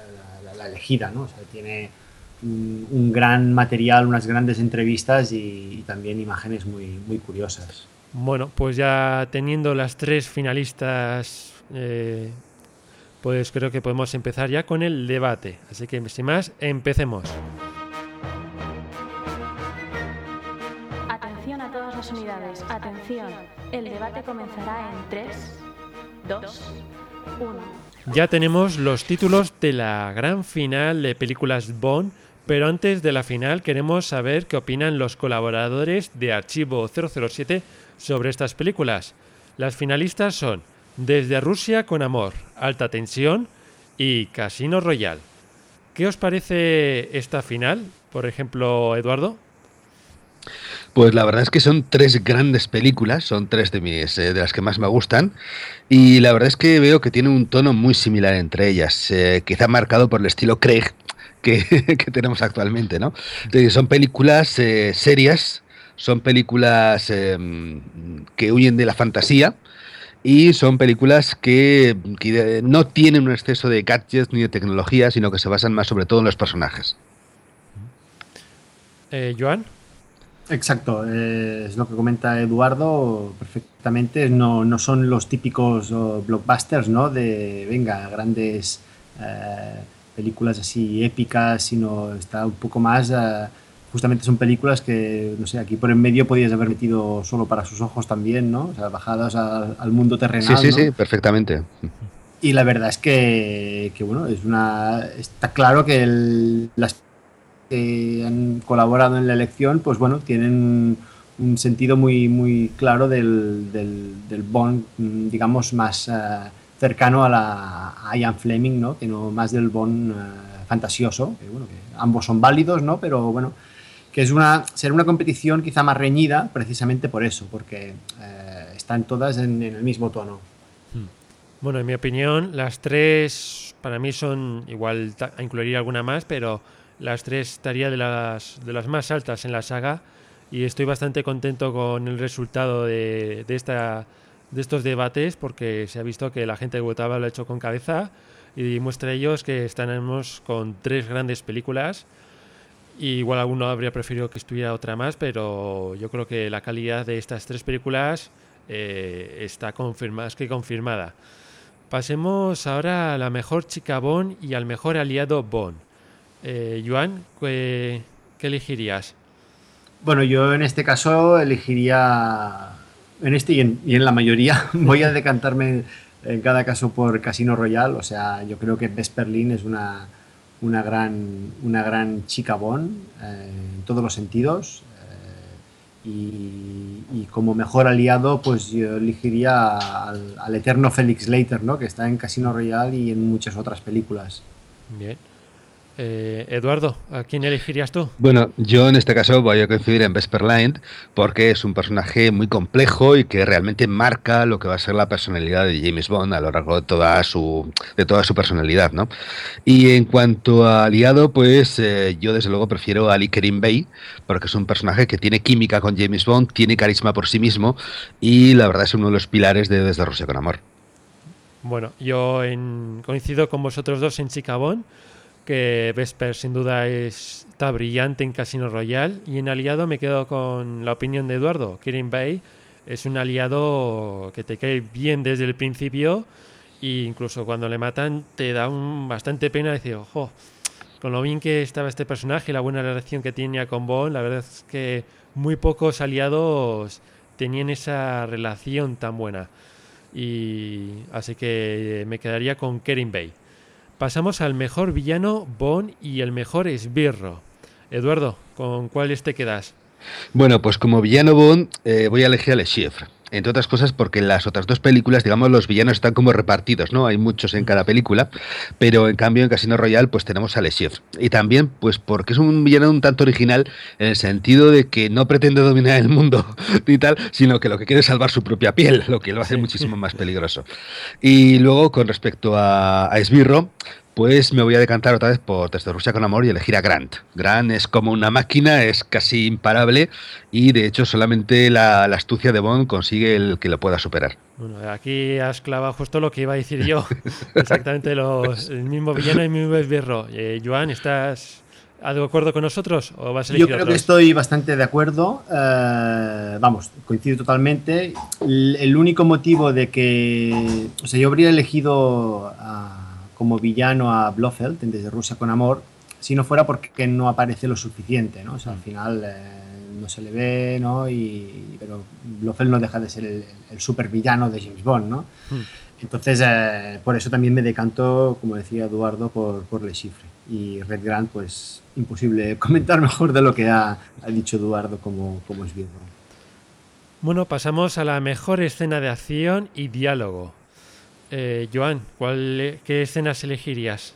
la, elegida, ¿no? O sea, tiene un, gran material, unas grandes entrevistas y, también imágenes muy, muy curiosas. Bueno, pues ya teniendo las tres finalistas, eh, pues creo que podemos empezar ya con el debate. Así que sin más, empecemos. Atención a todas las unidades, atención. El debate comenzará en 3, 2, 1. Ya tenemos los títulos de la gran final de películas Bond pero antes de la final queremos saber qué opinan los colaboradores de Archivo 007 sobre estas películas. Las finalistas son Desde Rusia con Amor, Alta Tensión y Casino Royal. ¿Qué os parece esta final, por ejemplo, Eduardo? Pues la verdad es que son tres grandes películas, son tres de mis eh, de las que más me gustan y la verdad es que veo que tiene un tono muy similar entre ellas, eh, quizá marcado por el estilo Craig que, tenemos actualmente, ¿no? Son películas eh, serias, son películas em, que huyen de la fantasía y son películas que, no tienen un exceso de gadgets ni de tecnología, sino que se basan más sobre todo en los personajes. Eh, Joan. Exacto, eh, es lo que comenta Eduardo perfectamente. No, no son los típicos blockbusters, ¿no? De, venga, grandes eh, películas así épicas, sino está un poco más. Justamente son películas que, no sé, aquí por en medio podías haber metido solo para sus ojos también, ¿no? O sea, bajadas al, al mundo terrenal. Sí, sí, ¿no? sí, perfectamente. Y la verdad es que, que, bueno, es una. Está claro que el- las que han colaborado en la elección, pues bueno, tienen un sentido muy, muy claro del, del, del Bond, digamos, más eh, cercano a, la, a Ian Fleming, ¿no? Que no más del Bond eh, fantasioso, que bueno, que ambos son válidos, ¿no? Pero bueno, que es una, será una competición quizá más reñida precisamente por eso, porque eh, están todas en, en el mismo tono. Bueno, en mi opinión, las tres para mí son igual, incluiría alguna más, pero las tres estaría de las, de las más altas en la saga y estoy bastante contento con el resultado de, de esta, de estos debates porque se ha visto que la gente que votaba lo ha hecho con cabeza y muestra ellos que estamos con tres grandes películas. Igual alguno habría preferido que estuviera otra más, pero yo creo que la calidad de estas tres películas eh, está confirmada. Pasemos ahora a la mejor chica Bond y al mejor aliado Bond. Eh, Joan, ¿qué, elegirías? Bueno, yo en este caso elegiría, en este y en, la mayoría, voy a decantarme en cada caso por Casino Royale. O sea, yo creo que Vesper Lynn es una, una, gran, una gran chica Bond eh, en todos los sentidos. eh, y, como mejor aliado, pues yo elegiría al, al eterno Felix Leiter, ¿no? que está en Casino Royale y en muchas otras películas. Bien. Eh, Eduardo, ¿a quién elegirías tú? Bueno, yo en este caso voy a coincidir en Vesper Line porque es un personaje muy complejo y que realmente marca lo que va a ser la personalidad de James Bond a lo largo de toda su, de toda su personalidad, ¿no? Y en cuanto a aliado, pues eh, yo desde luego prefiero a Ali Kerim Bey porque es un personaje que tiene química con James Bond, tiene carisma por sí mismo y la verdad es uno de los pilares de Desde Rusia con Amor. Bueno, yo en- coincido con vosotros dos en Chica Bond, que Vesper sin duda es- está brillante en Casino Royale y en aliado me quedo con la opinión de Eduardo. Kirin Bay es un aliado que te cae bien desde el principio e incluso cuando le matan te da un, bastante pena decir, ojo, con lo bien que estaba este personaje y la buena relación que tenía con Bond, la verdad es que muy pocos aliados tenían esa relación tan buena. Y así que me quedaría con Kerin Bay. Pasamos al mejor villano Bond y el mejor esbirro. Eduardo, ¿con cuáles te quedas? Bueno, pues como villano Bond eh, voy a elegir a Le. Entre otras cosas porque en las otras dos películas, digamos, los villanos están como repartidos, ¿no? Hay muchos en cada película, pero en cambio en Casino Royale pues tenemos a Le Chiffre. Y también pues porque es un villano un tanto original en el sentido de que no pretende dominar el mundo y tal, sino que lo que quiere es salvar su propia piel, lo que lo hace muchísimo más peligroso. Y luego con respecto a, a Esbirro, pues me voy a decantar otra vez por Desde Rusia con Amor y elegir a Grant. Grant es como una máquina, es casi imparable y de hecho solamente la, la astucia de Bond consigue el que lo pueda superar. Bueno, aquí has clavado justo lo que iba a decir yo. Exactamente los, el mismo villano y el mismo esbirro. Eh, Joan, ¿estás de acuerdo con nosotros o vas a Yo elegir creo que estoy bastante de acuerdo. eh, vamos, coincido totalmente. El, el único motivo de que. O sea, yo habría elegido a- como villano a Blofeld en Desde Rusia con Amor si no fuera porque no aparece lo suficiente, ¿no? O sea, al final eh, no se le ve, ¿no? Y, pero Blofeld no deja de ser el, el supervillano de James Bond, ¿no? Hmm. Entonces, eh, por eso también me decanto, como decía Eduardo, por, por Le Chiffre. Y Red Grant, pues imposible comentar mejor de lo que ha, ha dicho Eduardo como, como es Bueno, pasamos a la mejor escena de acción y diálogo. Eh, Joan, ¿cuál, ¿qué escenas elegirías?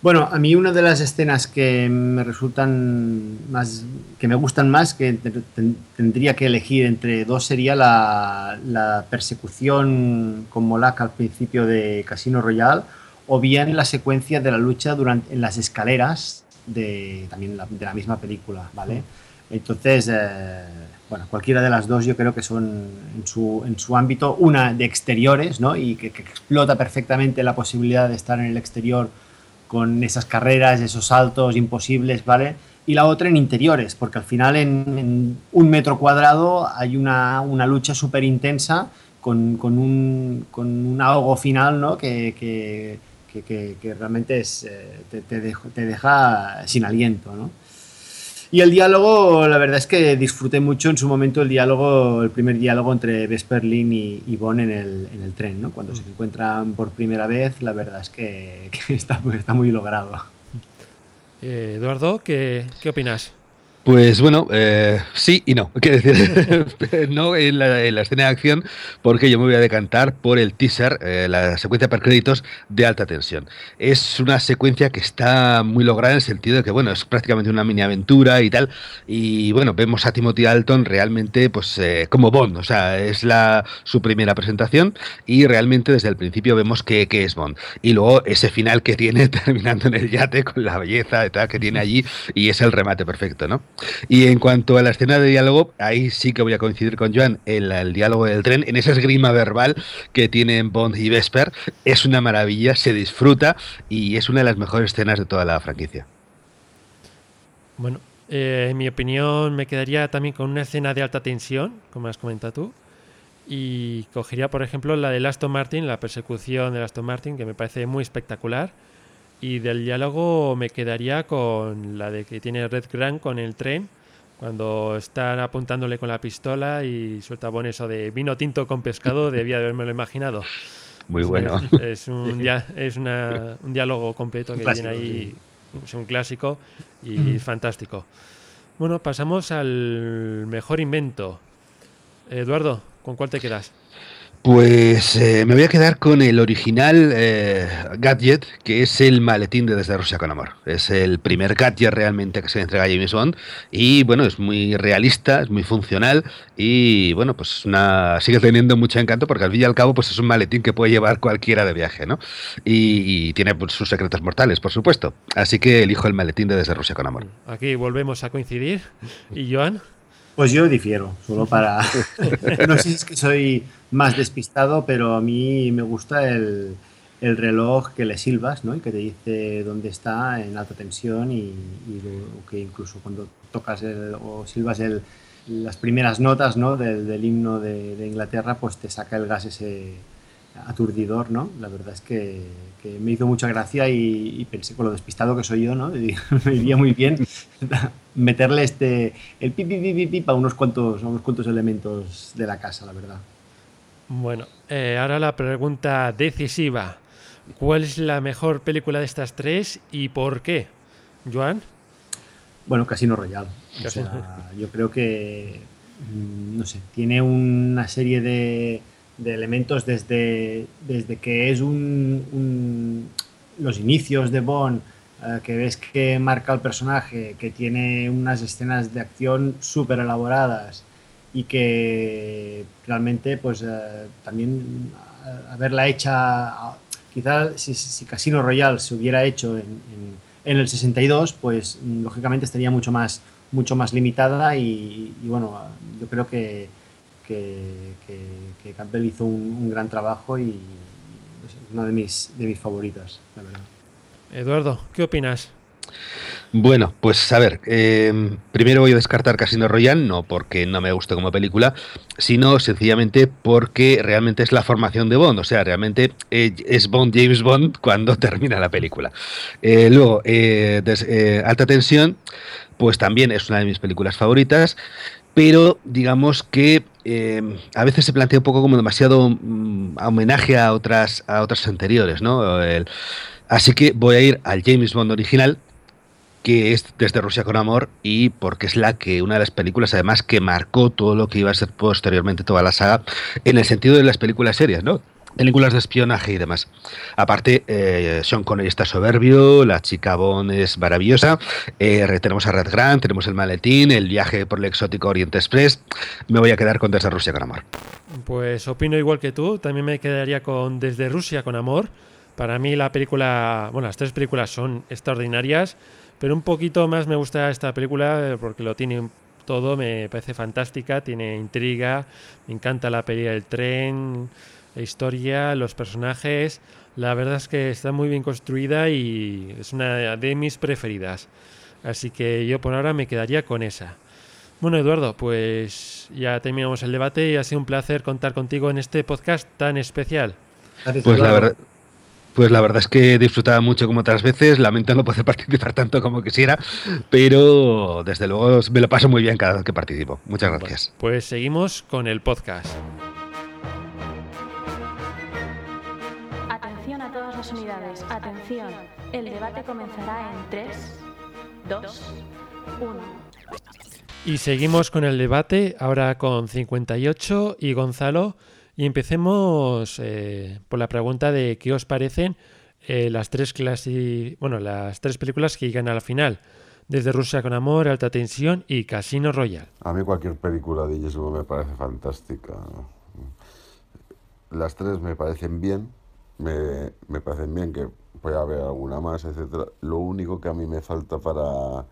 Bueno, a mí una de las escenas que me resultan más, que me gustan más, que te- ten- tendría que elegir entre dos, sería la, la persecución con Molac al principio de Casino Royale, o bien la secuencia de la lucha durante, en las escaleras de, también la- de la misma película, ¿vale? Entonces, eh, bueno, cualquiera de las dos yo creo que son en su, en su ámbito, una de exteriores, ¿no? Y que, que explota perfectamente la posibilidad de estar en el exterior con esas carreras, esos saltos imposibles, ¿vale? y la otra en interiores, porque al final en, un metro cuadrado hay una, lucha súper intensa con, un, con un ahogo final ¿no? que, que, realmente es, eh, te, te, deja sin aliento. ¿no? Y el diálogo, la verdad es que disfruté mucho en su momento el diálogo, el primer diálogo entre Vesperlin y, y en el, en el, tren, ¿no? Cuando se encuentran por primera vez, la verdad es que, está, está, muy logrado. Eh, Eduardo, ¿qué, ¿qué opinas? Pues bueno, eh, sí y no. Quiero decir, no en la, escena de acción, porque yo me voy a decantar por el teaser, eh, la secuencia per créditos de alta tensión. Es una secuencia que está muy lograda en el sentido de que, bueno, es prácticamente una mini aventura y tal. Y bueno, vemos a Timothy Dalton realmente, pues, eh, como Bond. O sea, es la, su primera presentación y realmente desde el principio vemos que, que, es Bond. Y luego ese final que tiene terminando en el yate con la belleza y tal que tiene allí y es el remate perfecto, ¿no? Y en cuanto a la escena de diálogo, ahí sí que voy a coincidir con Joan en el diálogo del tren, en esa esgrima verbal que tienen Bond y Vesper. Es una maravilla, se disfruta y es una de las mejores escenas de toda la franquicia. Bueno, eh, en mi opinión me quedaría también con una escena de alta tensión, como has comentado tú. Y cogería, por ejemplo, la de Aston Martin, la persecución de Aston Martin, que me parece muy espectacular y del diálogo me quedaría con la de que tiene Red Grant con el tren, cuando están apuntándole con la pistola y suelta bon eso de vino tinto con pescado, debía de lo imaginado. Muy bueno. Es, un, es un diálogo completo que tiene ahí, es un clásico y fantástico. Bueno, pasamos al mejor invento. Eduardo, ¿con cuál te quedas? Pues eh, me voy a quedar con el original eh, gadget, que es el maletín de Desde Rusia con Amor. Es el primer gadget realmente que se entrega a James Bond y bueno, es muy realista, es muy funcional y bueno, pues una, sigue teniendo mucho encanto porque al fin y al cabo pues es un maletín que puede llevar cualquiera de viaje, ¿no? Y, tiene pues, sus secretos mortales, por supuesto. Así que elijo el maletín de Desde Rusia con Amor. Aquí volvemos a coincidir. ¿Y Joan? Pues yo difiero, solo para... no sé si es que soy más despistado, pero a mí me gusta el, reloj que le silbas, ¿no? Y que te dice dónde está en alta tensión y, que incluso cuando tocas o silbas el, las primeras notas, ¿no? Del, himno de, Inglaterra, pues te saca el gas ese aturdidor, ¿no? La verdad es que, me hizo mucha gracia y, pensé con lo despistado que soy yo, ¿no? me iría muy bien meterle este el pipi pipi pipi a unos cuantos a unos cuantos elementos de la casa, la verdad. Bueno, eh, ahora la pregunta decisiva. ¿Cuál es la mejor película de estas tres y por qué? Joan. Bueno, Casino Royale. yo creo que, mm, no sé, tiene una serie de, de elementos desde, desde que es un, los inicios de Bond, eh, que ves que marca el personaje, que tiene unas escenas de acción súper elaboradas y que realmente pues eh, también haberla hecha, quizás si, Casino Royale se hubiera hecho en, en, el 62, pues lógicamente estaría mucho más, mucho más limitada y bueno, yo creo que que, Campbell hizo un, gran trabajo y es una de mis, de mis favoritas, la verdad. Eduardo, ¿qué opinas? Bueno, pues a ver, eh, primero voy a descartar Casino Royale, no porque no me guste como película, sino sencillamente porque realmente es la formación de Bond, o sea, realmente eh, es Bond James Bond cuando termina la película. Eh, luego, Alta Tensión, pues también es una de mis películas favoritas pero digamos que eh, a veces se plantea un poco como demasiado mm, homenaje a otras, a otras anteriores, ¿no? Así que voy a ir al James Bond original, que es Desde Rusia con Amor, y porque es la que, una de las películas además que marcó todo lo que iba a ser posteriormente toda la saga, en el sentido de las películas serias, ¿no? películas de espionaje y demás. Aparte, eh, Sean Connery está soberbio, la chica Bond es maravillosa, eh, tenemos a Red Grant, tenemos el maletín, el viaje por el exótico Oriente Express. Me voy a quedar con Desde Rusia con Amor. Pues opino igual que tú, también me quedaría con Desde Rusia con Amor. Para mí la película, bueno, las tres películas son extraordinarias, pero un poquito más me gusta esta película eh, porque lo tiene todo, me parece fantástica, tiene intriga, me encanta la pelea del tren, la historia, los personajes. La verdad es que está muy bien construida y es una de mis preferidas. Así que yo por ahora me quedaría con esa. Bueno, Eduardo, pues ya terminamos el debate y ha sido un placer contar contigo en este podcast tan especial. pues la verdad, pues la verdad es que disfrutaba mucho como otras veces, lamento no poder participar tanto como quisiera, pero desde luego me lo paso muy bien cada vez que participo. Muchas gracias. pues seguimos con el podcast. Atención a todas las unidades, atención. El debate comenzará en 3, 2, 1. Y seguimos con el debate, ahora con 58 y Gonzalo. Y empecemos eh, por la pregunta de qué os parecen eh, las tres bueno, las tres películas que llegan a la final. Desde Rusia con Amor, Alta Tensión y Casino Royale. A mí cualquier película de James me parece fantástica. Las tres me parecen bien, me, parecen bien que pueda haber alguna más, etcétera. Lo único que a mí me falta para,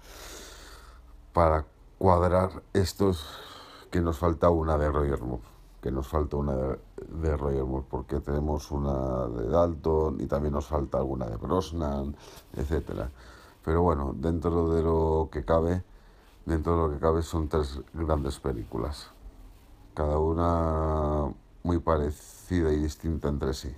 para cuadrar estos que nos falta una de Roger nos falta una de, de Roger Moore, porque tenemos una de Dalton y también nos falta alguna de Brosnan, etcétera. Pero bueno, dentro de lo que cabe, dentro de lo que cabe son tres grandes películas, cada una muy parecida y distinta entre sí,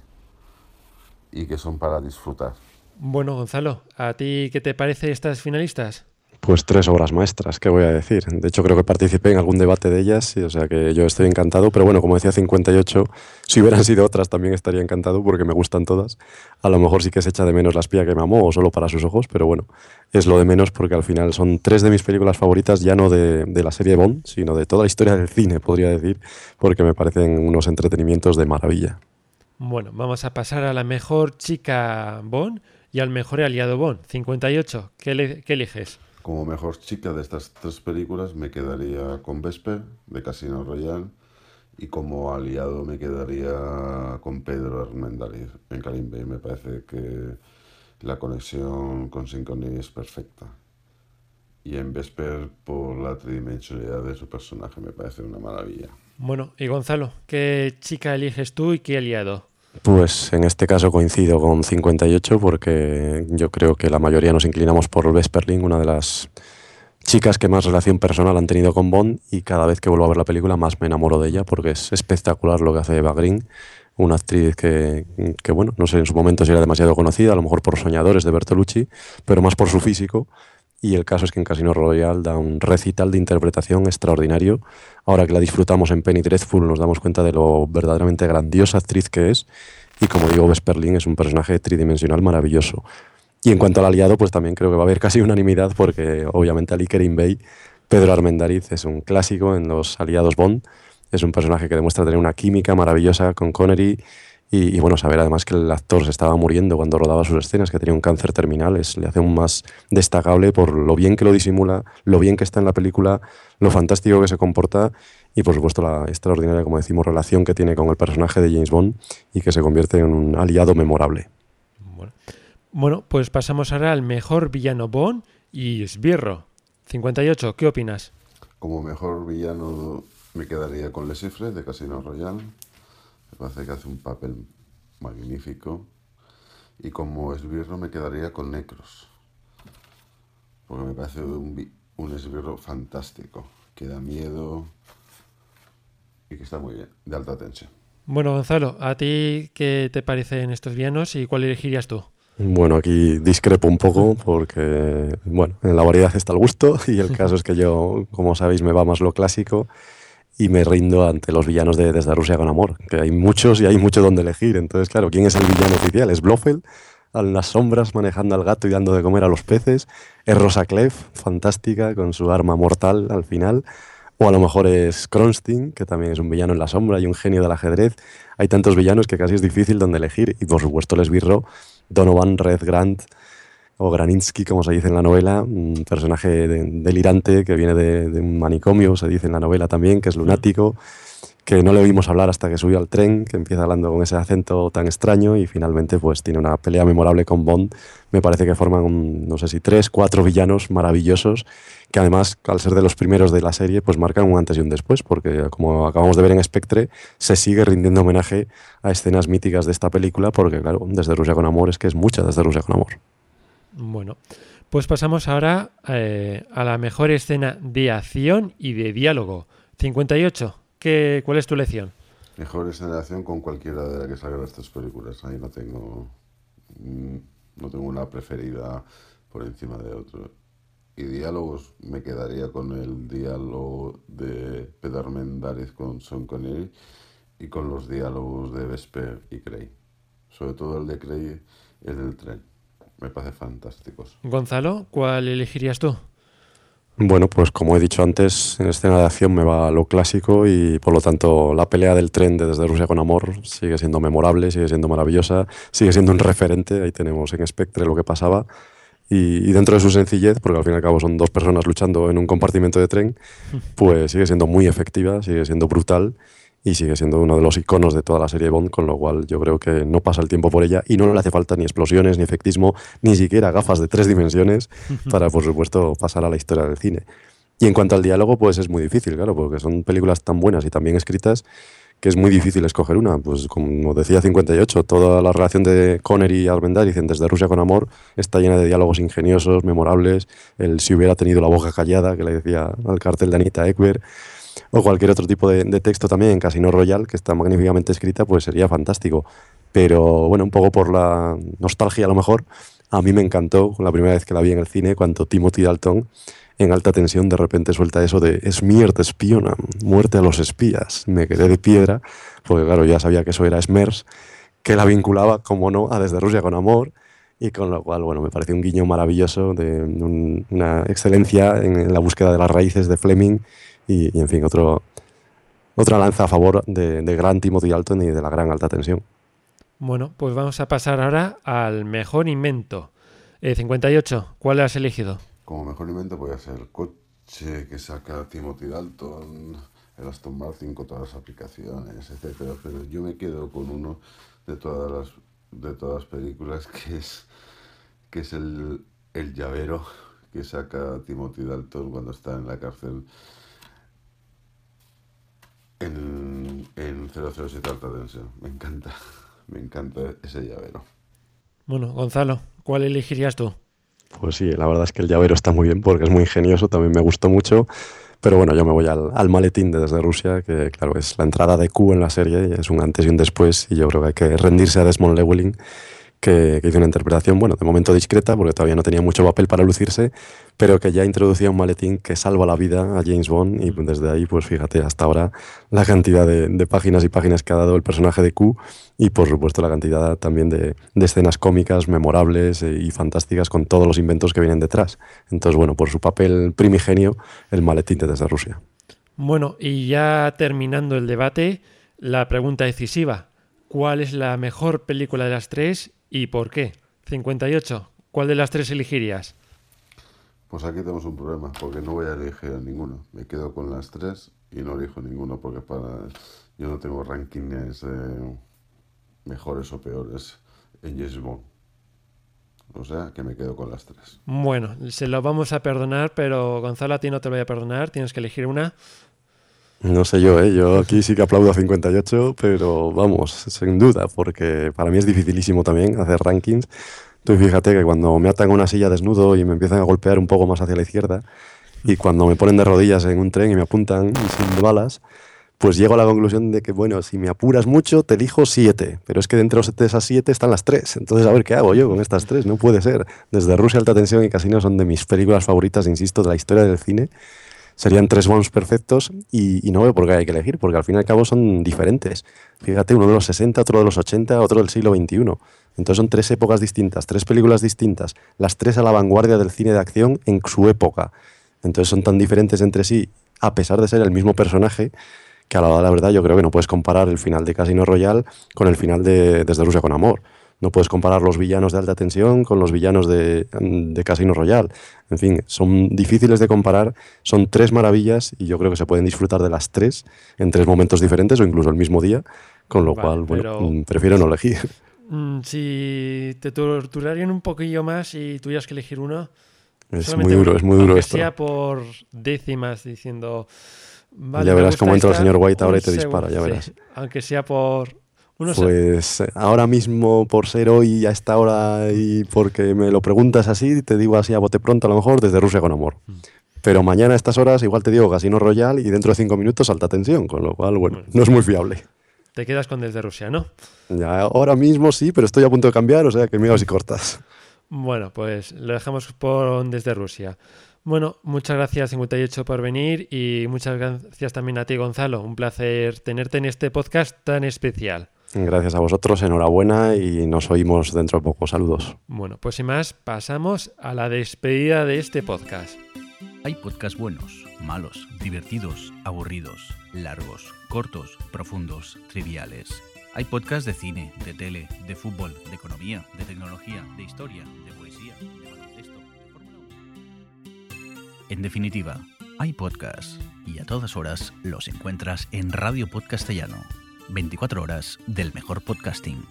y que son para disfrutar. Bueno, Gonzalo, ¿a ti qué te parece estas finalistas? Pues tres obras maestras, ¿qué voy a decir? De hecho, creo que participé en algún debate de ellas, o sea que yo estoy encantado, pero bueno, como decía 58, si hubieran sido otras también estaría encantado porque me gustan todas. A lo mejor sí que se echa de menos la espía que me amó o solo para sus ojos, pero bueno, es lo de menos porque al final son tres de mis películas favoritas, ya no de, de la serie Bond, sino de toda la historia del cine, podría decir, porque me parecen unos entretenimientos de maravilla. Bueno, vamos a pasar a la mejor chica Bond y al mejor aliado Bond, 58. ¿Qué, qué eliges? Como mejor chica de estas tres películas me quedaría con Vesper de Casino Royale y como aliado me quedaría con Pedro Armendáriz en Karim Bey. Me parece que la conexión con Synchrony es perfecta. Y en Vesper, por la tridimensionalidad de su personaje, me parece una maravilla. Bueno, y Gonzalo, ¿qué chica eliges tú y qué aliado? Pues en este caso coincido con 58 porque yo creo que la mayoría nos inclinamos por Vesperling, una de las chicas que más relación personal han tenido con Bond y cada vez que vuelvo a ver la película más me enamoro de ella porque es espectacular lo que hace Eva Green, una actriz que, que bueno, no sé en su momento si era demasiado conocida, a lo mejor por Soñadores de Bertolucci, pero más por su físico y el caso es que en Casino Royale da un recital de interpretación extraordinario. Ahora que la disfrutamos en Penny Dreadful nos damos cuenta de lo verdaderamente grandiosa actriz que es. Y como digo, Vesperling es un personaje tridimensional maravilloso. Y en cuanto al aliado, pues también creo que va a haber casi unanimidad porque obviamente Ali Kerim Bey, Pedro Armendariz es un clásico en los aliados Bond. Es un personaje que demuestra tener una química maravillosa con Connery y, bueno, saber además que el actor se estaba muriendo cuando rodaba sus escenas, que tenía un cáncer terminal, es, le hace un más destacable por lo bien que lo disimula, lo bien que está en la película, lo fantástico que se comporta y por supuesto la extraordinaria, como decimos, relación que tiene con el personaje de James Bond y que se convierte en un aliado memorable. Bueno, bueno pues pasamos ahora al mejor villano Bond y Sbirro. 58, ¿qué opinas? Como mejor villano me quedaría con Le de Casino Royale me parece que hace un papel magnífico. Y como esbirro me quedaría con Necros. Porque me parece un, un esbirro fantástico, que da miedo y que está muy bien, de alta tensión. Bueno, Gonzalo, ¿a ti qué te parecen estos vianos y cuál elegirías tú? Bueno, aquí discrepo un poco porque, bueno, en la variedad está el gusto y el caso es que yo, como sabéis, me va más lo clásico y me rindo ante los villanos de Desde Rusia con Amor, que hay muchos y hay mucho donde elegir. Entonces, claro, ¿quién es el villano oficial? ¿Es Blofeld? A las sombras manejando al gato y dando de comer a los peces. ¿Es Rosa Clef, fantástica, con su arma mortal al final? O a lo mejor es Kronstein, que también es un villano en la sombra y un genio del ajedrez. Hay tantos villanos que casi es difícil donde elegir. Y por supuesto el esbirro, Donovan Red Grant, o Graninsky, como se dice en la novela, un personaje delirante que viene de, un manicomio, se dice en la novela también, que es lunático, que no le oímos hablar hasta que subió al tren, que empieza hablando con ese acento tan extraño y finalmente pues tiene una pelea memorable con Bond. Me parece que forman, no sé si tres, cuatro villanos maravillosos que además, al ser de los primeros de la serie, pues marcan un antes y un después, porque como acabamos de ver en Spectre, se sigue rindiendo homenaje a escenas míticas de esta película, porque claro, desde Rusia con Amor es que es mucha desde Rusia con Amor. Bueno, pues pasamos ahora eh, a la mejor escena de acción y de diálogo. 58. ¿Qué, ¿Cuál es tu lección? Mejor escena de acción con cualquiera de las que salgan estas películas. Ahí no tengo, mm, no tengo una preferida por encima de otro. Y diálogos, me quedaría con el diálogo de Pedro Mendáriz con Sean Connery y con los diálogos de Vesper y Cray. Sobre todo el de Cray, el del tren. Me parece fantásticos. Gonzalo, ¿cuál elegirías tú? Bueno, pues como he dicho antes, en escena de acción me va lo clásico y por lo tanto la pelea del tren de Desde Rusia con Amor sigue siendo memorable, sigue siendo maravillosa, sigue siendo un referente. Ahí tenemos en Spectre lo que pasaba y, dentro de su sencillez, porque al fin y al cabo son dos personas luchando en un compartimento de tren, pues sigue siendo muy efectiva, sigue siendo brutal y sigue siendo uno de los iconos de toda la serie Bond, con lo cual yo creo que no pasa el tiempo por ella y no le hace falta ni explosiones, ni efectismo, ni siquiera gafas de tres dimensiones para, por supuesto, pasar a la historia del cine. Y en cuanto al diálogo, pues es muy difícil, claro, porque son películas tan buenas y tan bien escritas que es muy difícil escoger una. Pues como decía 58, toda la relación de Connery y Armendariz Desde Rusia con Amor está llena de diálogos ingeniosos, memorables, el si hubiera tenido la boca callada, que le decía al cartel de Anita Ekberg, o cualquier otro tipo de, texto también en Casino Royal, que está magníficamente escrita, pues sería fantástico. Pero bueno, un poco por la nostalgia a lo mejor, a mí me encantó la primera vez que la vi en el cine, cuando Timothy Dalton en alta tensión de repente suelta eso de es mierda espiona, muerte a los espías. Me quedé de piedra, porque claro, ya sabía que eso era Smers, que la vinculaba, como no, a Desde Rusia con Amor, y con lo cual, bueno, me parece un guiño maravilloso de una excelencia en, la búsqueda de las raíces de Fleming y, en fin, otro, otra lanza a favor de, de gran Timothy Alton y de la gran alta tensión. Bueno, pues vamos a pasar ahora al mejor invento. 58, eh, ¿cuál has elegido? Como mejor invento puede ser el coche que saca Timothy Dalton, el Aston Martin con todas las aplicaciones, etcétera. Pero yo me quedo con uno de todas las, de todas las películas que es, que es el, el llavero que saca Timothy Dalton cuando está en la cárcel en, en 007 Alta Tensión. Me encanta, me encanta ese llavero. Bueno, Gonzalo, ¿cuál elegirías tú? Pues sí, la verdad es que el llavero está muy bien porque es muy ingenioso, también me gustó mucho. Pero bueno, yo me voy al, maletín de desde Rusia, que claro, es la entrada de Q en la serie, es un antes y un después, y yo creo que hay que rendirse a Desmond Llewellyn que, hizo una interpretación, bueno, de momento discreta, porque todavía no tenía mucho papel para lucirse, pero que ya introducía un maletín que salva la vida a James Bond y desde ahí, pues fíjate, hasta ahora la cantidad de, páginas y páginas que ha dado el personaje de Q y por supuesto la cantidad también de, escenas cómicas, memorables eh, y fantásticas con todos los inventos que vienen detrás. Entonces, bueno, por su papel primigenio, el maletín desde Rusia. Bueno, y ya terminando el debate, la pregunta decisiva. ¿Cuál es la mejor película de las tres ¿Y por qué? 58. ¿Cuál de las tres elegirías? Pues aquí tenemos un problema, porque no voy a elegir a ninguno. Me quedo con las tres y no elijo ninguno, porque para yo no tengo rankings mejores o peores en James Bond. O sea, que me quedo con las tres. Bueno, se lo vamos a perdonar, pero Gonzalo, a ti no te lo voy a perdonar. Tienes que elegir una. No sé yo, ¿eh? yo aquí sí que aplaudo a 58, pero vamos, sin duda, porque para mí es dificilísimo también hacer rankings. Tú fíjate que cuando me atan a una silla desnudo y me empiezan a golpear un poco más hacia la izquierda, y cuando me ponen de rodillas en un tren y me apuntan sin balas, pues llego a la conclusión de que, bueno, si me apuras mucho, te elijo siete, pero es que dentro de esas siete están las tres. Entonces, a ver qué hago yo con estas tres, no puede ser. Desde Rusia, Alta Tensión y Casino son de mis películas favoritas, insisto, de la historia del cine serían tres Bonds perfectos y, no veo por qué hay que elegir, porque al fin y al cabo son diferentes. Fíjate, uno de los 60, otro de los 80, otro del siglo XXI. Entonces son tres épocas distintas, tres películas distintas, las tres a la vanguardia del cine de acción en su época. Entonces son tan diferentes entre sí, a pesar de ser el mismo personaje, que a la, hora de la verdad yo creo que no puedes comparar el final de Casino Royale con el final de Desde Rusia con Amor. No puedes comparar los villanos de alta tensión con los villanos de, de Casino Royale. En fin, son difíciles de comparar, son tres maravillas y yo creo que se pueden disfrutar de las tres en tres momentos diferentes o incluso el mismo día, con lo cual, bueno, mm, prefiero no elegir. Mm, si te torturarían un poquillo más y tuvieras que elegir uno, es muy duro, es muy duro aunque esto. sea por décimas diciendo... ya verás cómo entra el señor White ahora y te dispara, ya verás. aunque sea por pues eh, ahora mismo, por ser hoy a esta hora y porque me lo preguntas así, te digo así a bote pronto, a lo mejor desde Rusia con amor. Mm. Pero mañana a estas horas igual te digo Casino Royal y dentro de cinco minutos alta tensión, con lo cual, bueno, no es muy fiable. Te quedas con desde Rusia, ¿no? Ya, ahora mismo sí, pero estoy a punto de cambiar, o sea que me y cortas. Bueno, pues lo dejamos por desde Rusia. Bueno, muchas gracias 58 por venir y muchas gracias también a ti Gonzalo. Un placer tenerte en este podcast tan especial. Gracias a vosotros, enhorabuena y nos oímos dentro de poco. Saludos. Bueno, pues sin más, pasamos a la despedida de este podcast. Hay podcasts buenos, malos, divertidos, aburridos, largos, cortos, profundos, triviales. Hay podcasts de cine, de tele, de fútbol, de economía, de tecnología, de historia, de poesía, de baloncesto, de Fórmula 1. En definitiva, hay podcasts y a todas horas los encuentras en Radio Podcastellano. 24 horas del mejor podcasting.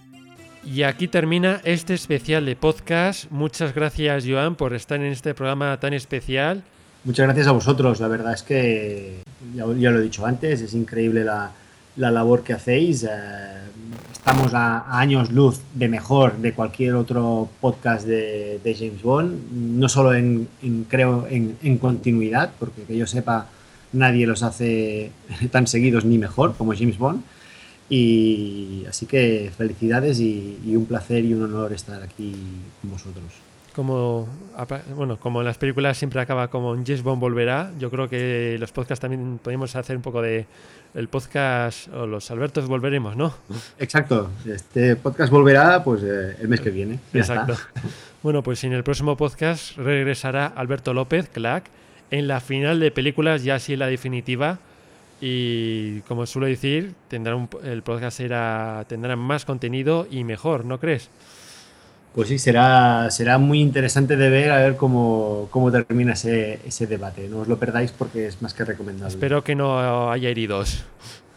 Y aquí termina este especial de podcast. Muchas gracias, Joan, por estar en este programa tan especial. Muchas gracias a vosotros. La verdad es que, ya, lo he dicho antes, es increíble la, labor que hacéis. Eh, estamos a, años luz de mejor de cualquier otro podcast de, James Bond. No solo en, creo en, continuidad, porque que yo sepa, nadie los hace tan seguidos ni mejor como James Bond. Y así que felicidades y, y un placer y un honor estar aquí con vosotros. Como bueno como en las películas siempre acaba como un James Bond volverá yo creo que los podcasts también podemos hacer un poco de el podcast o los Albertos volveremos no exacto este podcast volverá pues eh, el mes que viene exacto. Bueno pues en el próximo podcast regresará Alberto López Clack en la final de películas ya así la definitiva y como suelo decir tendrá el podcast será tendrá más contenido y mejor no crees pues sí, será, será muy interesante de ver a ver cómo, termina ese, debate. No os lo perdáis porque es más que recomendable. Espero que no haya heridos.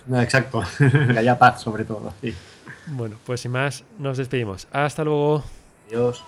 No, exacto, que haya paz sobre todo. Bueno, pues sin más, nos despedimos. Hasta luego. Adiós.